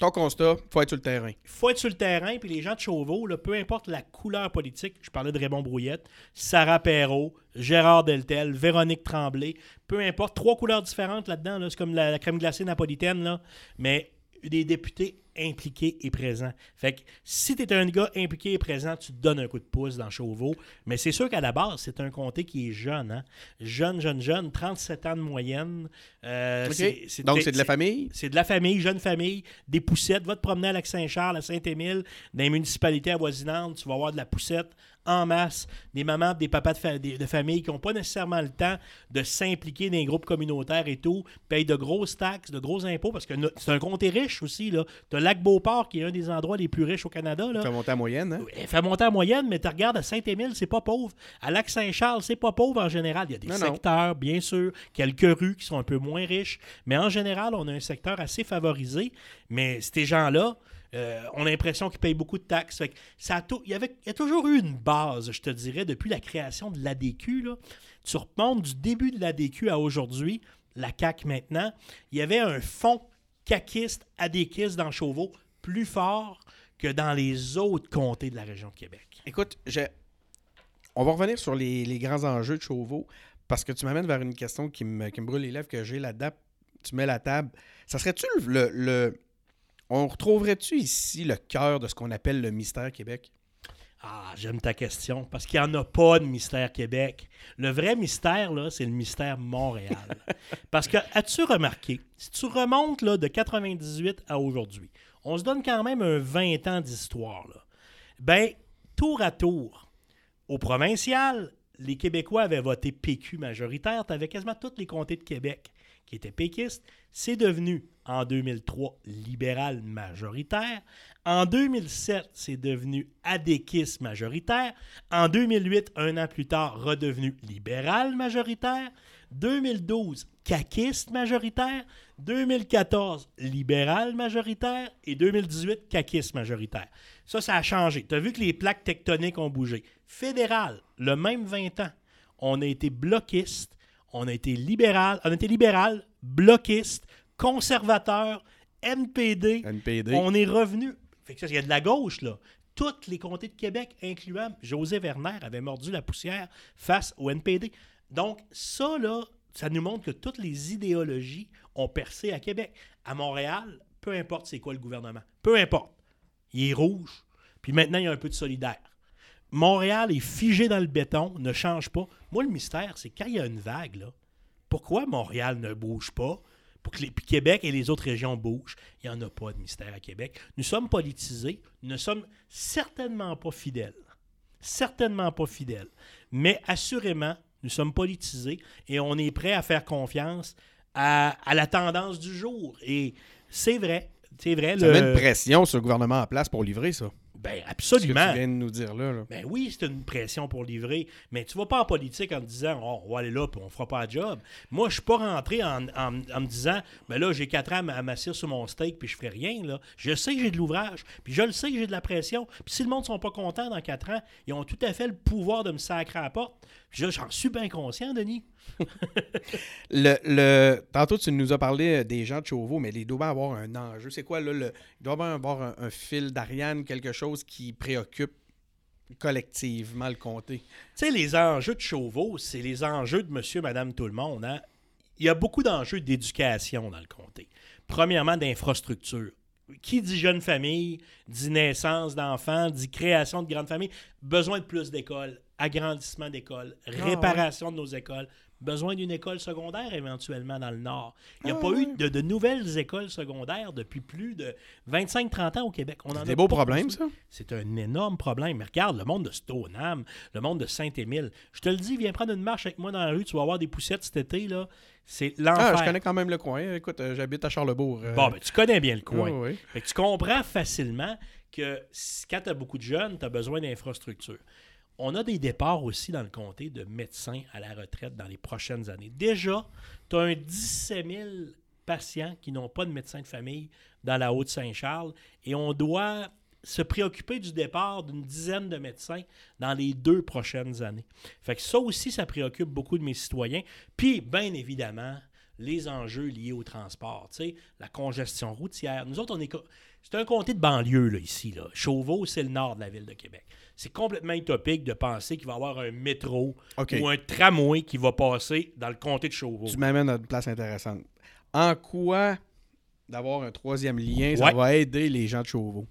ton, constat, faut être sur le terrain. faut être sur le terrain, puis les gens de Chauveau, peu importe la couleur politique, je parlais de Raymond Brouillette, Sarah Perrault, Gérard Deltel, Véronique Tremblay, peu importe, trois couleurs différentes là-dedans, là, c'est comme la, crème glacée napolitaine, mais des députés impliqués et présents. Fait que si tu es un gars impliqué et présent, tu te donnes un coup de pouce dans Chauveau, mais c'est sûr qu'à la base, c'est un comté qui est jeune, hein? jeune, jeune, jeune, 37 ans de moyenne. Euh, Donc, c'est de la famille? c'est de la famille, jeune famille, des poussettes. Va te promener à Lac-Saint-Charles, à Saint-Émile, dans les municipalités avoisinantes, tu vas avoir de la poussette en masse. Des mamans, des papas de, fa- de famille qui n'ont pas nécessairement le temps de s'impliquer dans les groupes communautaires et tout, payent de grosses taxes, de gros impôts, parce que no- c'est un comté riche aussi. Tu as Lac-Beauport, qui est un des endroits les plus riches au Canada. Là. Ça monte à moyenne. Hein? Fait monter en moyenne, mais tu regardes à Saint-Émile, c'est pas pauvre. À Lac-Saint-Charles, c'est pas pauvre en général. Il y a des Non, non. secteurs, bien sûr, quelques rues qui sont un peu moins riches, mais en général, on a un secteur assez favorisé. Mais ces gens-là, euh, on a l'impression qu'ils payent beaucoup de taxes. Fait que il, y avait, a toujours eu une base, je te dirais, depuis la création de l'ADQ. Tu remontes du début de l'ADQ à aujourd'hui, la CAC maintenant, il y avait un fonds caquiste, adéquiste dans Chauveau plus fort que dans les autres comtés de la région de Québec. Écoute, on va revenir sur les, grands enjeux de Chauveau parce que tu m'amènes vers une question qui me, brûle les lèvres que j'ai là-dedans. Tu mets la table. Ça serait-tu le- On retrouverait-tu ici le cœur de ce qu'on appelle le mystère Québec? Ah, j'aime ta question, parce qu'il n'y en a pas de mystère Québec. Le vrai mystère, là, c'est le mystère Montréal. parce que, as-tu remarqué, si tu remontes là, de 98 à aujourd'hui, on se donne quand même un 20 ans d'histoire. là. Ben, tour à tour, au provincial, les Québécois avaient voté PQ majoritaire. Tu avais quasiment tous les comtés de Québec qui étaient péquistes. C'est devenu, en 2003, libéral majoritaire. En 2007, c'est devenu adéquiste majoritaire. En 2008, un an plus tard, redevenu libéral majoritaire. 2012, caquiste majoritaire. 2014, libéral majoritaire. Et 2018, caquiste majoritaire. Ça, ça a changé. Tu as vu que les plaques tectoniques ont bougé. Fédéral, le même 20 ans, on a été bloquiste, on a été libéral, on a été libéral, bloquiste, conservateur, NPD. NPD. On est revenu. Fait que ça, il y a de la gauche, là. Toutes les comtés de Québec, incluant José Werner, avait mordu la poussière face au NPD. Donc, ça, là, ça nous montre que toutes les idéologies ont percé à Québec. À Montréal, peu importe c'est quoi le gouvernement. Peu importe. Il est rouge. Puis maintenant, il y a un peu de solidaire. Montréal est figé dans le béton, ne change pas. Moi, le mystère, c'est quand il y a une vague, là, pourquoi Montréal ne bouge pas pour que les, puis Québec et les autres régions bougent? Il n'y en a pas de mystère à Québec. Nous sommes politisés, nous ne sommes certainement pas fidèles. Certainement pas fidèles. Mais assurément, nous sommes politisés et on est prêt à faire confiance à, à la tendance du jour. Et c'est vrai. C'est vrai. Ça le- met une pression sur le gouvernement en place pour livrer ça. Ben, Ce que tu absolument. viens de nous dire là. là. Ben oui, c'est une pression pour livrer, mais tu vas pas en politique en te disant Oh, on va aller là puis on fera pas de job. Moi, je suis pas rentré en, en- en me disant ben là, j'ai quatre ans à m'asseoir sur mon steak puis je ferai rien. Là. Je sais que j'ai de l'ouvrage, puis je le sais que j'ai de la pression. Puis si le monde ne sont pas contents dans quatre ans, ils ont tout à fait le pouvoir de me sacrer à la porte. Puis là, j'en suis bien conscient, Denis. Le, le- Tantôt, tu nous as parlé euh, des gens de Chauveau, mais il doit avoir un enjeu. C'est quoi, là? Le... Il doit avoir un, un fil d'Ariane, quelque chose qui préoccupe collectivement le comté? Tu sais, les enjeux de Chauveau, c'est les enjeux de monsieur, madame, tout le monde. hein. Il y a beaucoup d'enjeux d'éducation dans le comté. Premièrement, d'infrastructure. Qui dit jeune famille, dit naissance d'enfants, dit création de grandes familles, besoin de plus d'écoles, agrandissement d'écoles, réparation de nos écoles, besoin d'une école secondaire éventuellement dans le Nord. Il n'y a Ah pas eu de, de nouvelles écoles secondaires depuis plus de 25-30 ans au Québec. C'est des beaux problèmes, ça? C'est un énorme problème. Mais regarde, le monde de Stoneham, le monde de Saint-Émile. Je te le dis, viens prendre une marche avec moi dans la rue, tu vas avoir des poussettes cet été, là. C'est l'enfer. Ah, je connais quand même le coin. Écoute, euh, j'habite à Charlebourg. euh, Bon, ben, tu connais bien le coin. Fait que tu comprends facilement que quand tu as beaucoup de jeunes, tu as besoin d'infrastructures. On a des départs aussi dans le comté de médecins à la retraite dans les prochaines années. Déjà, tu as un 17 000 patients qui n'ont pas de médecin de famille dans la Haute-Saint-Charles et on doit se préoccuper du départ d'une dizaine de médecins dans les deux prochaines années. Fait que ça aussi, ça préoccupe beaucoup de mes citoyens. Puis, bien évidemment, les enjeux liés au transport, la congestion routière. Nous autres, on est... C'est un comté de banlieue, ici. Là. Chauveau, c'est le nord de la ville de Québec. C'est complètement utopique de penser qu'il va y avoir un métro ou un tramway qui va passer dans le comté de Chauveau. Tu m'amènes à une place intéressante. En quoi d'avoir un troisième lien, ça va aider les gens de Chauveau?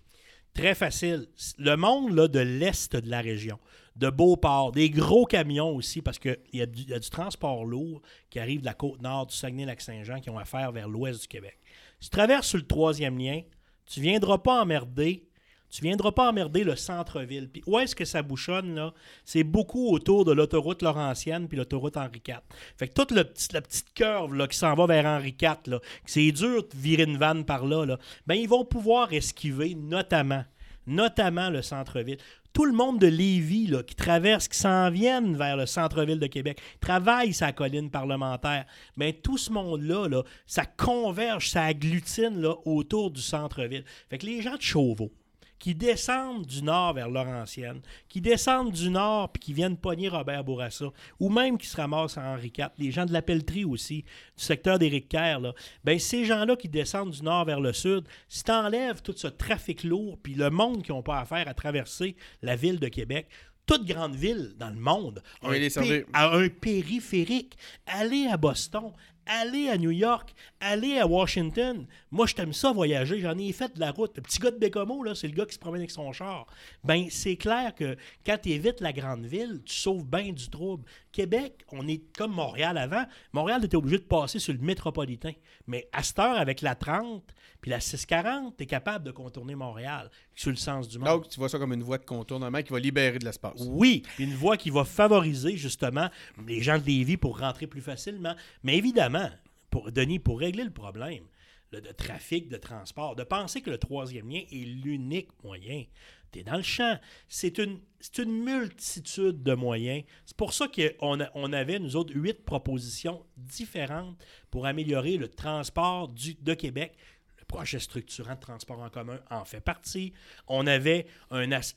Très facile. Le monde là, de l'est de la région, de Beauport, des gros camions aussi, parce qu'il y, a du- il y a du transport lourd qui arrive de la côte nord du Saguenay-Lac-Saint-Jean qui ont affaire vers l'ouest du Québec. Si tu traverses sur le troisième lien, tu viendras pas emmerder. Tu viendras pas emmerder le centre-ville. Puis où est-ce que ça bouchonne, là? C'est beaucoup autour de l'autoroute Laurentienne puis l'autoroute Henri IV. Fait que toute le la petite curve là, qui s'en va vers Henri IV, là, c'est dur de virer une vanne par là, là, ben ils vont pouvoir esquiver notamment, notamment le centre-ville. Tout le monde de Lévis là, qui traverse, qui s'en viennent vers le centre-ville de Québec, travaille sa colline parlementaire. Ben, tout ce monde-là, là, ça converge, ça agglutine là, autour du centre-ville. Fait que les gens de Chauveau, qui descendent du nord vers Laurentienne, qui descendent du nord puis qui viennent pogner Robert Bourassa, ou même qui se ramassent à Henri IV, les gens de la pelleterie aussi, du secteur d'Éric Kerr, là, ben ces gens-là qui descendent du nord vers le sud, si tu enlèves tout ce trafic lourd puis le monde qui n'ont pas affaire à traverser la ville de Québec, toute grande ville dans le monde a Oui, un, pé- a un périphérique. Allez à Boston, allez à New York, allez à Washington. Moi, je t'aime ça voyager. J'en ai fait de la route. Le petit gars de Bécomo, là, c'est le gars qui se promène avec son char. Ben, c'est clair que quand tu évites la grande ville, tu sauves bien du trouble. Québec, on est comme Montréal avant. Montréal était obligé de passer sur le métropolitain. Mais à cette heure, avec la 30 puis la 640, tu es capable de contourner Montréal sur le sens du monde. Donc, tu vois ça comme une voie de contournement qui va libérer de l'espace. Oui, une voie qui va favoriser justement les gens de Lévis pour rentrer plus facilement. Mais évidemment, pour Denis, pour régler le problème de trafic, de transport, de penser que le troisième lien est l'unique moyen. Tu es dans le champ. C'est une, multitude de moyens. C'est pour ça qu'on on avait, nous autres, huit propositions différentes pour améliorer le transport du, de Québec. Le projet structurant de transport en commun en fait partie. On avait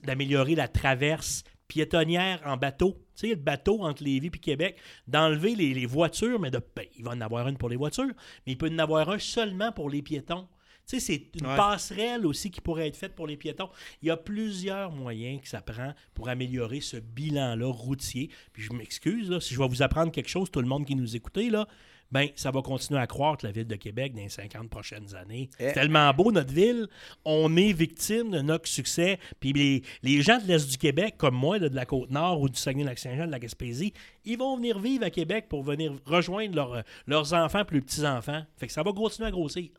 d'améliorer la traverse piétonnière en bateau. Tu sais, le bateau entre Lévis et Québec, d'enlever les, les voitures, mais de, ben, il va en avoir une pour les voitures, mais il peut en avoir un seulement pour les piétons. Tu sais, c'est une Ouais. passerelle aussi qui pourrait être faite pour les piétons. Il y a plusieurs moyens que ça prend pour améliorer ce bilan-là routier. Puis je m'excuse, si je vais vous apprendre quelque chose, tout le monde qui nous écoutez, là, ben, ça va continuer à croître la ville de Québec dans les 50 prochaines années. Eh. C'est tellement beau, notre ville. On est victime de notre succès. Puis les, les gens de l'Est du Québec, comme moi, là, de la Côte-Nord ou du Saguenay-Lac-Saint-Jean, de la Gaspésie, ils vont venir vivre à Québec pour venir rejoindre leurs- leurs enfants plus petits-enfants. Fait que ça va continuer à grossir.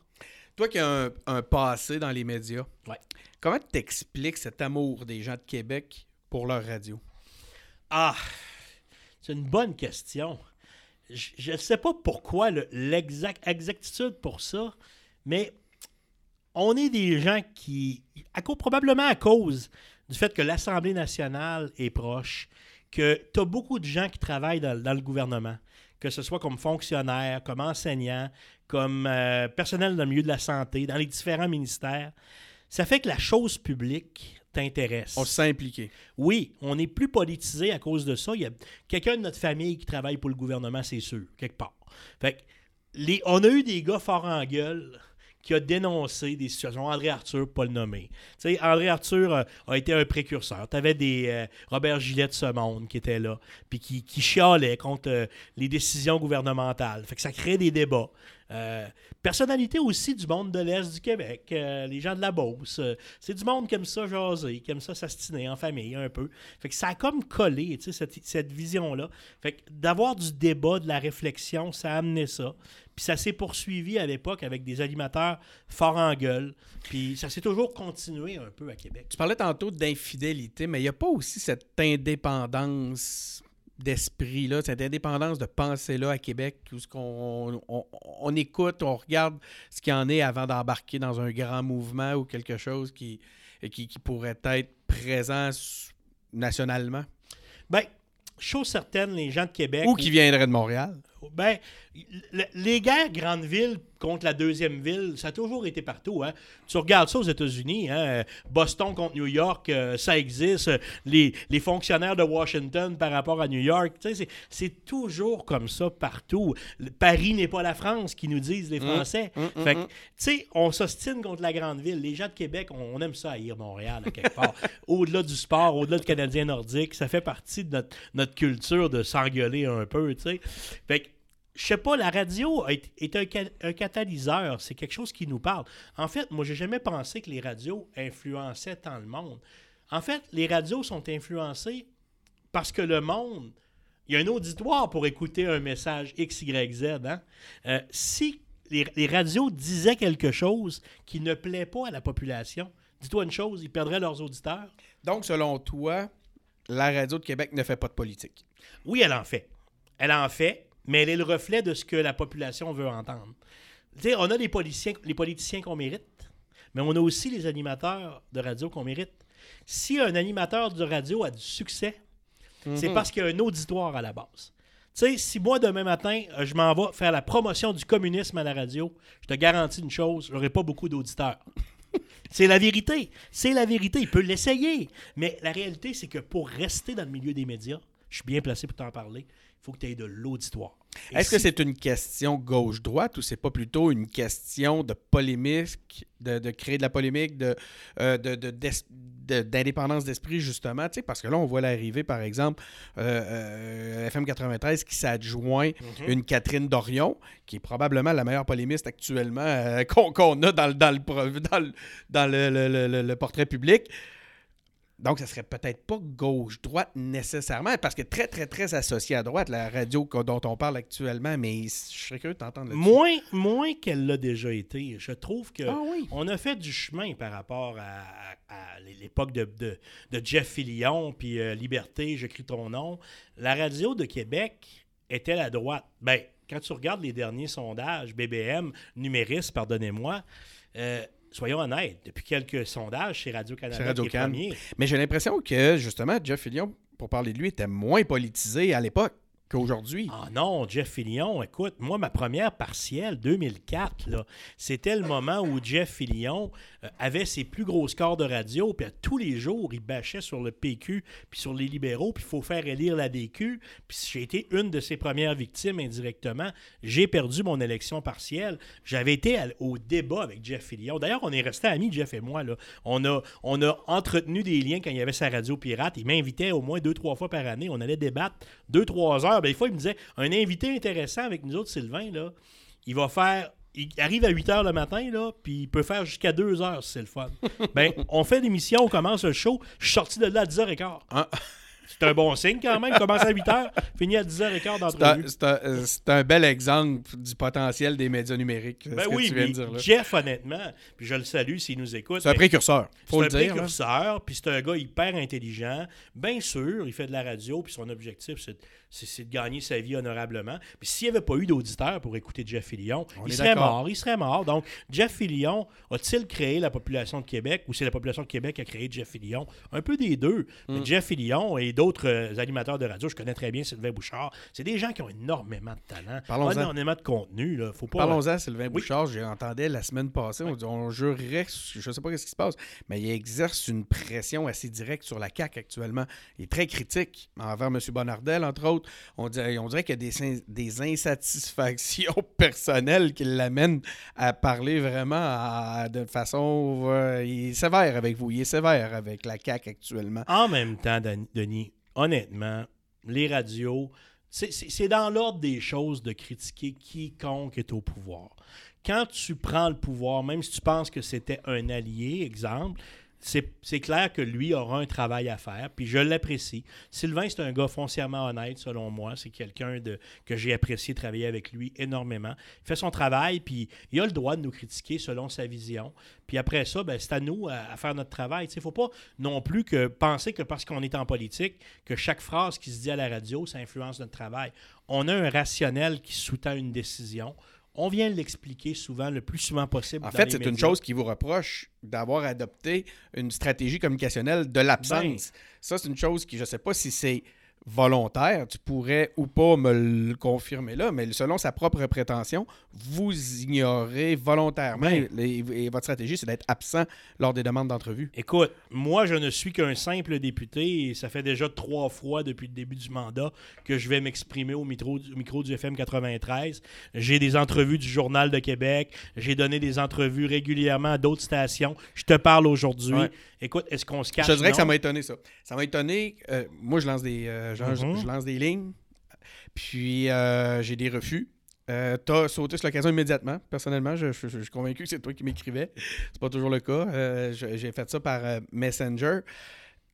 Toi qui as un, un passé dans les médias, Ouais. comment t'expliques cet amour des gens de Québec pour leur radio? Ah, c'est une bonne question. Je ne sais pas pourquoi le- l'exact exactitude pour ça, mais on est des gens qui, à cause, probablement à cause du fait que l'Assemblée nationale est proche, que tu as beaucoup de gens qui travaillent dans, dans le gouvernement, que ce soit comme fonctionnaires, comme enseignants, comme euh, personnel dans le milieu de la santé, dans les différents ministères. Ça fait que la chose publique t'intéresse. On se sent impliqué. Oui, on est plus politisé à cause de ça. Il y a quelqu'un de notre famille qui travaille pour le gouvernement, c'est sûr, quelque part. Fait que les, on a eu des gars forts en gueule qui a dénoncé des situations. André Arthur, pas le nommer. Tu André Arthur euh, a été un précurseur. Tu avais des euh, Robert Gillet de ce monde qui était là, puis qui, qui contre euh, les décisions gouvernementales. Fait que ça crée des débats. Personnalité aussi du monde de l'Est du Québec, les gens de la Beauce. c'est du monde qui aime ça jaser, qui aime ça s'astiner en famille un peu. Fait que ça a comme collé, cette, cette vision-là. Fait que d'avoir du débat, de la réflexion, ça a amené ça. Puis ça s'est poursuivi à l'époque avec des animateurs forts en gueule. Puis ça s'est toujours continué un peu à Québec. Tu parlais tantôt d'infidélité, mais il n'y a pas aussi cette indépendance d'esprit-là, cette indépendance de pensée-là à Québec, où ce qu'on on, on écoute, on regarde ce qu'il y en est avant d'embarquer dans un grand mouvement ou quelque chose qui, qui, qui pourrait être présent nationalement? Ben, chose certaine, les gens de Québec. ou qui viendrait de Montréal? Ben, le- les guerres grandes villes contre la deuxième ville, ça a toujours été partout. Hein. Tu regardes ça aux États-Unis, hein, Boston contre New York, euh, ça existe. Euh, Les, les fonctionnaires de Washington par rapport à New York, c'est- toujours comme ça partout. Le- Paris n'est pas la France, qui nous disent les Français. hum, fait que, hum. tu sais, on s'ostine contre la grande ville. Les gens de Québec, on, on aime ça haïr Montréal, à quelque part. au-delà du sport, au-delà du Canadien nordique, ça fait partie de notre, notre culture de s'engueuler un peu, tu sais. Fait que, je sais pas, la radio est, est un, ca- un catalyseur. C'est quelque chose qui nous parle. En fait, moi, j'ai jamais pensé que les radios influençaient tant le monde. En fait, les radios sont influencées parce que le monde, il y a un auditoire pour écouter un message X, Y, Z. hein. Euh, si les, les radios disaient quelque chose qui ne plaît pas à la population, dis-toi une chose, ils perdraient leurs auditeurs. Donc, selon toi, la radio de Québec ne fait pas de politique? Oui, elle en fait. Elle en fait, mais elle est le reflet de ce que la population veut entendre. On a les politiciens, les politiciens qu'on mérite, mais on a aussi les animateurs de radio qu'on mérite. Si un animateur de radio a du succès, c'est parce qu'il y a un auditoire à la base. Si moi, demain matin, je m'en vais faire la promotion du communisme à la radio, je te garantis une chose, j'aurai pas beaucoup d'auditeurs. C'est la vérité. C'est la vérité. Il peut l'essayer. Mais la réalité, c'est que pour rester dans le milieu des médias, je suis bien placé pour t'en parler, faut que tu aies de l'auditoire. Est-ce que c'est une question gauche-droite ou c'est pas plutôt une question de polémique, de, de créer de la polémique, de, euh, de- de- d'indépendance d'esprit, justement? tu sais, Parce que là, on voit l'arrivée, par exemple, euh, euh, FM 93 qui s'adjoint Mhm. une Catherine Dorion, qui est probablement la meilleure polémiste actuellement qu'on a dans, le- dans, le, pro- dans, le, dans le- le- le- le- le portrait public. Donc, ça serait peut-être pas gauche-droite nécessairement, parce que très, très, très associé à droite, la radio dont on parle actuellement, mais je serais curieux de t'entendre là-dessus. Moins, moins qu'elle l'a déjà été. Je trouve que Ah oui. on a fait du chemin par rapport à, à- à l'époque de, de- de Jeff Fillion, puis euh, Liberté, j'écris ton nom. La radio de Québec était la droite. Ben, quand tu regardes les derniers sondages, BBM, Numéris, pardonnez-moi, euh, soyons honnêtes, depuis quelques sondages, C'est Radio-Canada premier. Mais j'ai l'impression que, justement, Jeff Fillion, pour parler de lui, était moins politisé à l'époque. Qu'aujourd'hui. Ah non, Jeff Fillion, écoute, moi, ma première partielle, 2004, là, c'était le moment où Jeff Fillion euh, avait ses plus gros scores de radio, puis tous les jours, il bâchait sur le PQ, puis sur les libéraux, puis il faut faire élire la DQ. Puis j'ai été une de ses premières victimes indirectement. J'ai perdu mon élection partielle. J'avais été au débat avec Jeff Fillion. D'ailleurs, on est restés amis, Jeff et moi. Là. On, a, on a entretenu des liens quand il y avait sa radio pirate. Il m'invitait au moins deux, trois fois par année. On allait débattre deux, trois heures. Ben, des fois, il me disait un invité intéressant avec nous autres, Sylvain, là, il va faire. Il arrive à 8 heures le matin, là, puis il peut faire jusqu'à 2 heures si c'est le fun. ben, on fait l'émission, on commence le show. Je suis sorti de là à 10h15. Ah. C'est un bon signe quand même. Commence à 8 h, finit à 10h15 C'est un, d'entrevue. c'est un- c'est un bel exemple du potentiel des médias numériques. Ben ce que oui, tu viens de mais dire là. Jeff, honnêtement, puis je le salue s'il nous écoute. C'est un précurseur, c'est un dire. précurseur, puis c'est un gars hyper intelligent. Bien sûr, il fait de la radio, puis son objectif, c'est de gagner sa vie honorablement. Puis s'il n'y avait pas eu d'auditeurs pour écouter Jeff Fillion, On il est serait mort. Il serait mort. Donc, Jeff Fillion a-t-il créé la population de Québec ou c'est la population de Québec qui a créé Jeff Fillion? Un peu des deux. Mm. Mais Jeff Fillion et d'autres euh, animateurs de radio, je connais très bien Sylvain Bouchard, c'est des gens qui ont énormément de talent, Parlons-en. énormément de contenu. Là. Faut pas... Parlons-en, Sylvain Oui. Bouchard. J'ai entendu la semaine passée, on, on jurerait, je sais pas ce qui se passe, mais il exerce une pression assez directe sur la CAQ actuellement. Il est très critique envers M. Bonnardel, entre autres. On dirait, on dirait qu'il y a des, insatisfactions personnelles qui l'amènent à parler vraiment à- de façon. euh, il est sévère avec vous, il est sévère avec la CAQ actuellement. En même temps, Denis, honnêtement, les radios, c'est- dans l'ordre des choses de critiquer quiconque est au pouvoir. Quand tu prends le pouvoir, même si tu penses que c'était un allié, exemple, c'est clair que lui aura un travail à faire, puis je l'apprécie. Sylvain, c'est un gars foncièrement honnête, selon moi. C'est quelqu'un que j'ai apprécié travailler avec lui énormément. Il fait son travail, puis il a le droit de nous critiquer selon sa vision. Puis après ça, ben, c'est à nous à faire notre travail. Il ne faut pas non plus que penser que parce qu'on est en politique, que chaque phrase qui se dit à la radio, ça influence notre travail. On a un rationnel qui sous-tend une décision. On vient l'expliquer souvent, le plus souvent possible. En dans fait, c'est une chose qui vous reproche d'avoir adopté une stratégie communicationnelle de l'absence. Ça, c'est une chose qui, je ne sais pas si c'est volontaire, tu pourrais ou pas me le confirmer là, mais selon sa propre prétention, vous ignorez volontairement Ben. les- et votre stratégie, c'est d'être absent lors des demandes d'entrevue. Écoute, moi, je ne suis qu'un simple député et ça fait déjà trois fois depuis le début du mandat que je vais m'exprimer au micro, au micro du FM 93. J'ai des entrevues du Journal de Québec. J'ai donné des entrevues régulièrement à d'autres stations. Je te parle aujourd'hui. Écoute, est-ce qu'on se cache? Je dirais que ça m'a étonné, ça. Ça m'a étonné. euh, moi, je lance des, euh, je, Mhm. je lance des lignes, puis euh, j'ai des refus. Euh, T'as sauté sur l'occasion immédiatement. Personnellement, je, je- je suis convaincu que c'est toi qui m'écrivais. C'est pas toujours le cas. Euh, j'ai fait ça par euh, Messenger.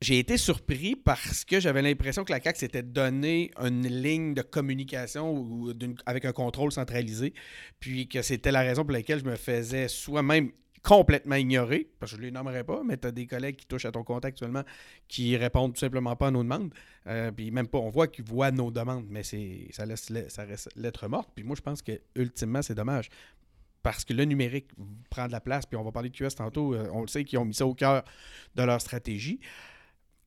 J'ai été surpris parce que j'avais l'impression que la CAQ s'était donné une ligne de communication ou avec un contrôle centralisé, puis que c'était la raison pour laquelle je me faisais soi-même complètement ignorer, parce que je ne les nommerai pas, mais tu as des collègues qui touchent à ton compte actuellement qui répondent tout simplement pas à nos demandes. Euh, puis même pas, on voit qu'ils voient nos demandes, mais c'est ça, laisse, ça reste lettre morte. Puis moi, je pense que ultimement, c'est dommage. Parce que le numérique prend de la place, puis on va parler de QS tantôt, euh, on le sait qu'ils ont mis ça au cœur de leur stratégie.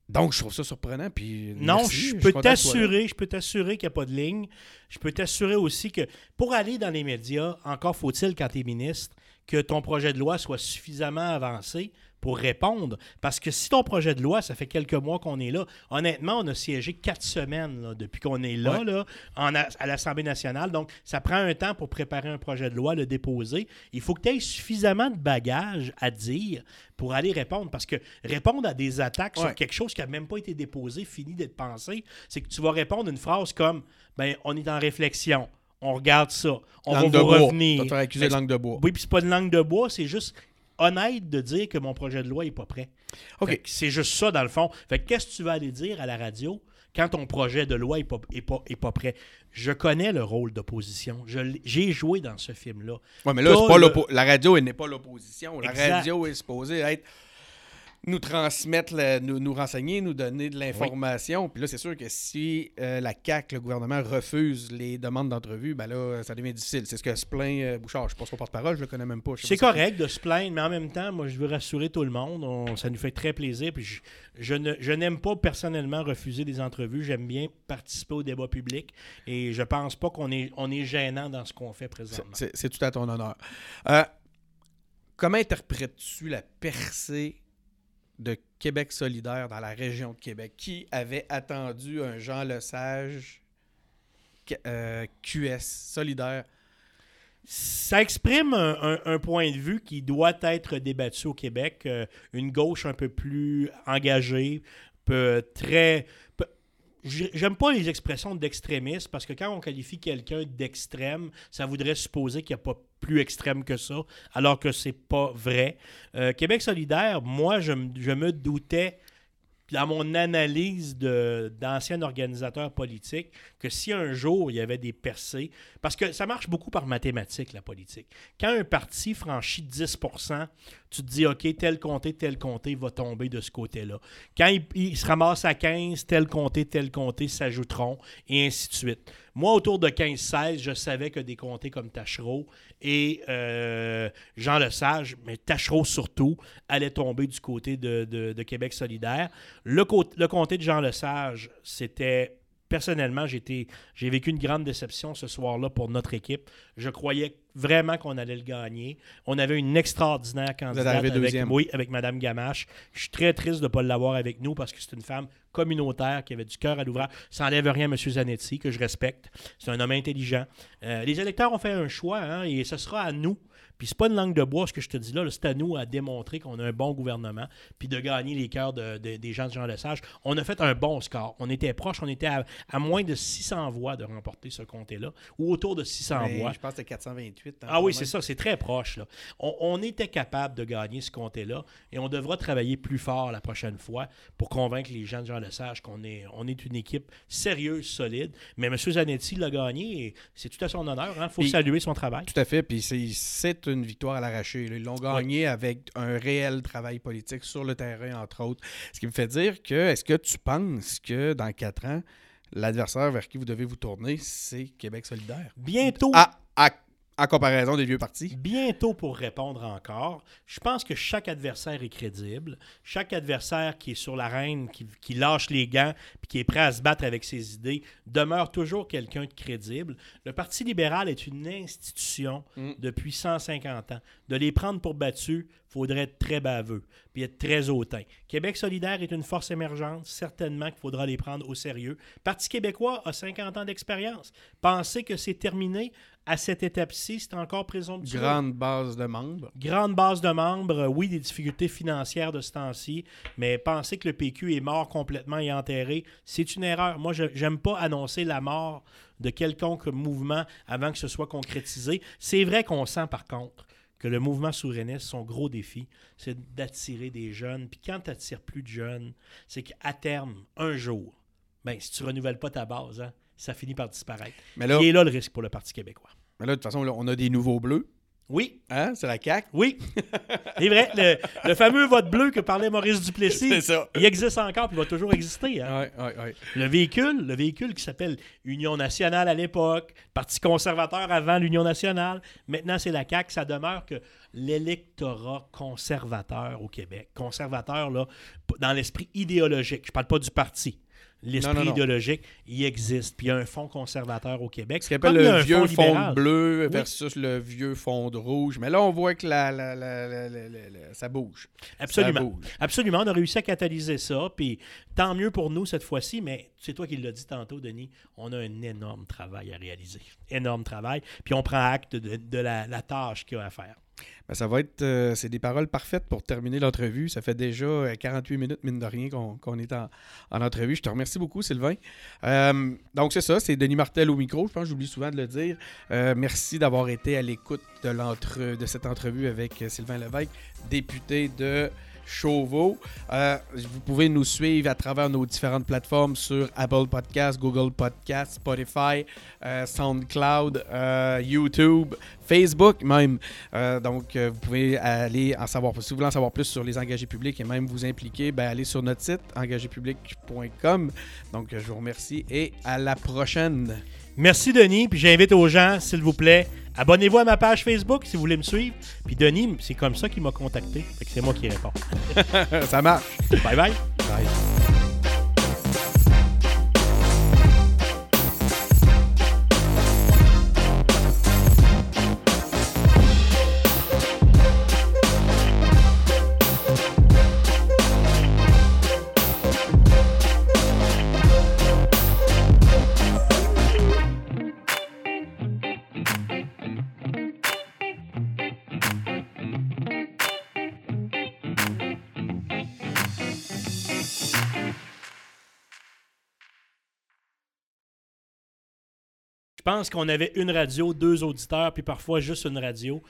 Donc, je trouve ça surprenant. Puis Non, merci, je peux t'assurer, je peux t'assurer qu'il n'y a pas de ligne. Je peux t'assurer aussi que pour aller dans les médias, encore faut-il quand tu es ministre, que ton projet de loi soit suffisamment avancé pour répondre. Parce que si ton projet de loi, ça fait quelques mois qu'on est là, honnêtement, on a siégé quatre semaines là, depuis qu'on est là, Ouais. là en a- à l'Assemblée nationale. Donc, ça prend un temps pour préparer un projet de loi, le déposer. Il faut que tu aies suffisamment de bagages à dire pour aller répondre. Parce que répondre à des attaques sur quelque chose qui n'a même pas été déposé, fini d'être pensé, c'est que tu vas répondre une phrase comme ben on est en réflexion, on regarde ça, on Langue va vous bois. revenir. Faire accuser de langue de bois. Oui, puis c'est pas de langue de bois, c'est juste honnête de dire que mon projet de loi n'est pas prêt. OK. C'est juste ça, dans le fond. Fait que qu'est-ce que tu vas aller dire à la radio quand ton projet de loi n'est pas, est pas, est pas prêt? Je connais le rôle d'opposition. J'ai joué dans ce film-là. Ouais, mais là, pas le- la radio, elle n'est pas l'opposition. La Exact. radio est supposée être nous transmettre, nous, nous renseigner, nous donner de l'information. Puis là, c'est sûr que si euh, la CAQ, le gouvernement, refuse les demandes d'entrevue, ben là, ça devient difficile. C'est ce que se plaint euh, Bouchard. Je pense pas porte-parole, je le connais même pas. C'est correct de se plaindre, mais en même temps, moi, je veux rassurer tout le monde. On- ça nous fait très plaisir. Puis je, je ne- je n'aime pas personnellement refuser des entrevues. J'aime bien participer au débat public. Et je pense pas qu'on est, on est gênant dans ce qu'on fait présentement. C'est c'est tout à ton honneur. Euh, comment interprètes-tu la percée de Québec solidaire dans la région de Québec? Qui avait attendu un Jean Lesage euh, QS solidaire? Ça exprime un, point de vue qui doit être débattu au Québec. euh, une gauche un peu plus engagée, peu, très. J'aime pas les expressions d'extrémisme parce que quand on qualifie quelqu'un d'extrême, ça voudrait supposer qu'il a pas plus extrême que ça, alors que c'est pas vrai. Euh, Québec solidaire, moi, je, me doutais dans mon analyse d'anciens organisateurs politiques que si un jour il y avait des percées, parce que ça marche beaucoup par mathématiques, la politique. Quand un parti franchit 10% tu te dis, OK, tel comté, tel comté va tomber de ce côté-là. Quand il, il se ramasse à 15, tel comté, tel comté s'ajouteront, et ainsi de suite. Moi, autour de 15-16, je savais que des comtés comme Tachereau et euh, Jean Lesage, mais Tachereau surtout, allaient tomber du côté de, Québec solidaire. Le comté de Jean Lesage, c'était personnellement, j'ai vécu une grande déception ce soir-là pour notre équipe. Je croyais vraiment qu'on allait le gagner. On avait une extraordinaire candidate avec, oui, avec Mme Gamache. Je suis très triste de ne pas l'avoir avec nous parce que c'est une femme communautaire qui avait du cœur à l'ouvrage. Ça n'enlève rien à M. Zanetti, que je respecte. C'est un homme intelligent. Euh, les électeurs ont fait un choix hein, et ce sera à nous. Puis c'est pas une langue de bois ce que je te dis là, là, c'est à nous à démontrer qu'on a un bon gouvernement, puis de gagner les cœurs de- de- des gens de Jean Lesage. On a fait un bon score. On était proche, on était à, à moins de 600 voix de remporter ce comté-là, ou autour de 600 Mais voix. Je pense que c'était 428. hein, Ah oui, c'est ça, c'est très proche. Là. On, on était capable de gagner ce comté-là et on devra travailler plus fort la prochaine fois pour convaincre les gens de Jean Lesage qu'on est, on est une équipe sérieuse, solide. Mais M. Zanetti l'a gagné et c'est tout à son honneur. Il faut Puis- saluer son travail. Tout à fait. Puis c'est- une victoire à l'arraché. Ils l'ont gagné avec un réel travail politique sur le terrain, entre autres. Ce qui me fait dire que, est-ce que tu penses que dans quatre ans, l'adversaire vers qui vous devez vous tourner, c'est Québec solidaire? Bientôt, À, à- en comparaison des vieux partis? bientôt pour répondre encore, je pense que chaque adversaire est crédible. Chaque adversaire qui est sur l'arène, qui, qui lâche les gants, puis qui est prêt à se battre avec ses idées, demeure toujours quelqu'un de crédible. Le Parti libéral est une institution Mm. depuis 150 ans. De les prendre pour battus, faudrait être très baveux, puis être très hautain. Québec solidaire est une force émergente, certainement qu'il faudra les prendre au sérieux. Parti québécois a 50 ans d'expérience. Penser que c'est terminé? À cette étape-ci, c'est encore présomptueux. Grande base de membres. Grande base de membres, euh, oui, des difficultés financières de ce temps-ci, mais penser que le PQ est mort complètement et enterré, c'est une erreur. Moi, je n'aime pas annoncer la mort de quelconque mouvement avant que ce soit concrétisé. C'est vrai qu'on sent, par contre, que le mouvement souverainiste, son gros défi, c'est d'attirer des jeunes. Puis quand tu n'attires plus de jeunes, c'est qu'à terme, un jour, ben, si tu renouvelles pas ta base, hein, ça finit par disparaître. Mais là, Et là le risque pour le Parti québécois. mais là, de toute façon, là, on a des nouveaux bleus. Oui, Hein? C'est la CAQ? Oui, c'est vrai. Le, le fameux vote bleu que parlait Maurice Duplessis, C'est ça. il existe encore puis il va toujours exister. hein. Ouais, ouais, ouais. Le véhicule, le véhicule qui s'appelle Union nationale à l'époque, Parti conservateur avant l'Union nationale, maintenant c'est la CAQ, ça demeure que l'électorat conservateur au Québec, conservateur là, dans l'esprit idéologique, je parle pas du parti. L'esprit idéologique, il existe. Puis il y a un fonds conservateur au Québec. Ce qu'on appelle le vieux fonds fond bleu versus le vieux fond rouge. Mais là, on voit que la, la- la- ça bouge. Absolument. Absolument, on a réussi à catalyser ça, puis tant mieux pour nous cette fois-ci, mais c'est toi qui l'as dit tantôt, Denis, on a un énorme travail à réaliser. Énorme travail, puis on prend acte de, de la, la tâche qu'il y a à faire. Ben, ça va être. euh, c'est des paroles parfaites pour terminer l'entrevue. Ça fait déjà euh, 48 minutes, mine de rien, qu'on est en, en entrevue. Je te remercie beaucoup, Sylvain. Euh, donc, c'est ça. C'est Denis Martel au micro. Je pense que j'oublie souvent de le dire. Euh, merci d'avoir été à l'écoute de, de cette entrevue avec euh, Sylvain Lévesque, député de Chauveau. Euh, vous pouvez nous suivre à travers nos différentes plateformes sur Apple Podcasts, Google Podcasts, Spotify, euh, SoundCloud, euh, YouTube, Facebook même. Donc, vous pouvez aller en savoir plus. Si vous voulez en savoir plus sur les engagés publics et même vous impliquer, ben, allez sur notre site engagépublic.com. Donc, je vous remercie et à la prochaine. Merci, Denis. Puis j'invite aux gens, s'il vous plaît, abonnez-vous à ma page Facebook si vous voulez me suivre. Puis Denis, c'est comme ça qu'il m'a contacté. Fait que c'est moi qui réponds. Ça marche. Bye bye. Bye. Je pense qu'on avait une radio, deux auditeurs, puis parfois juste une radio.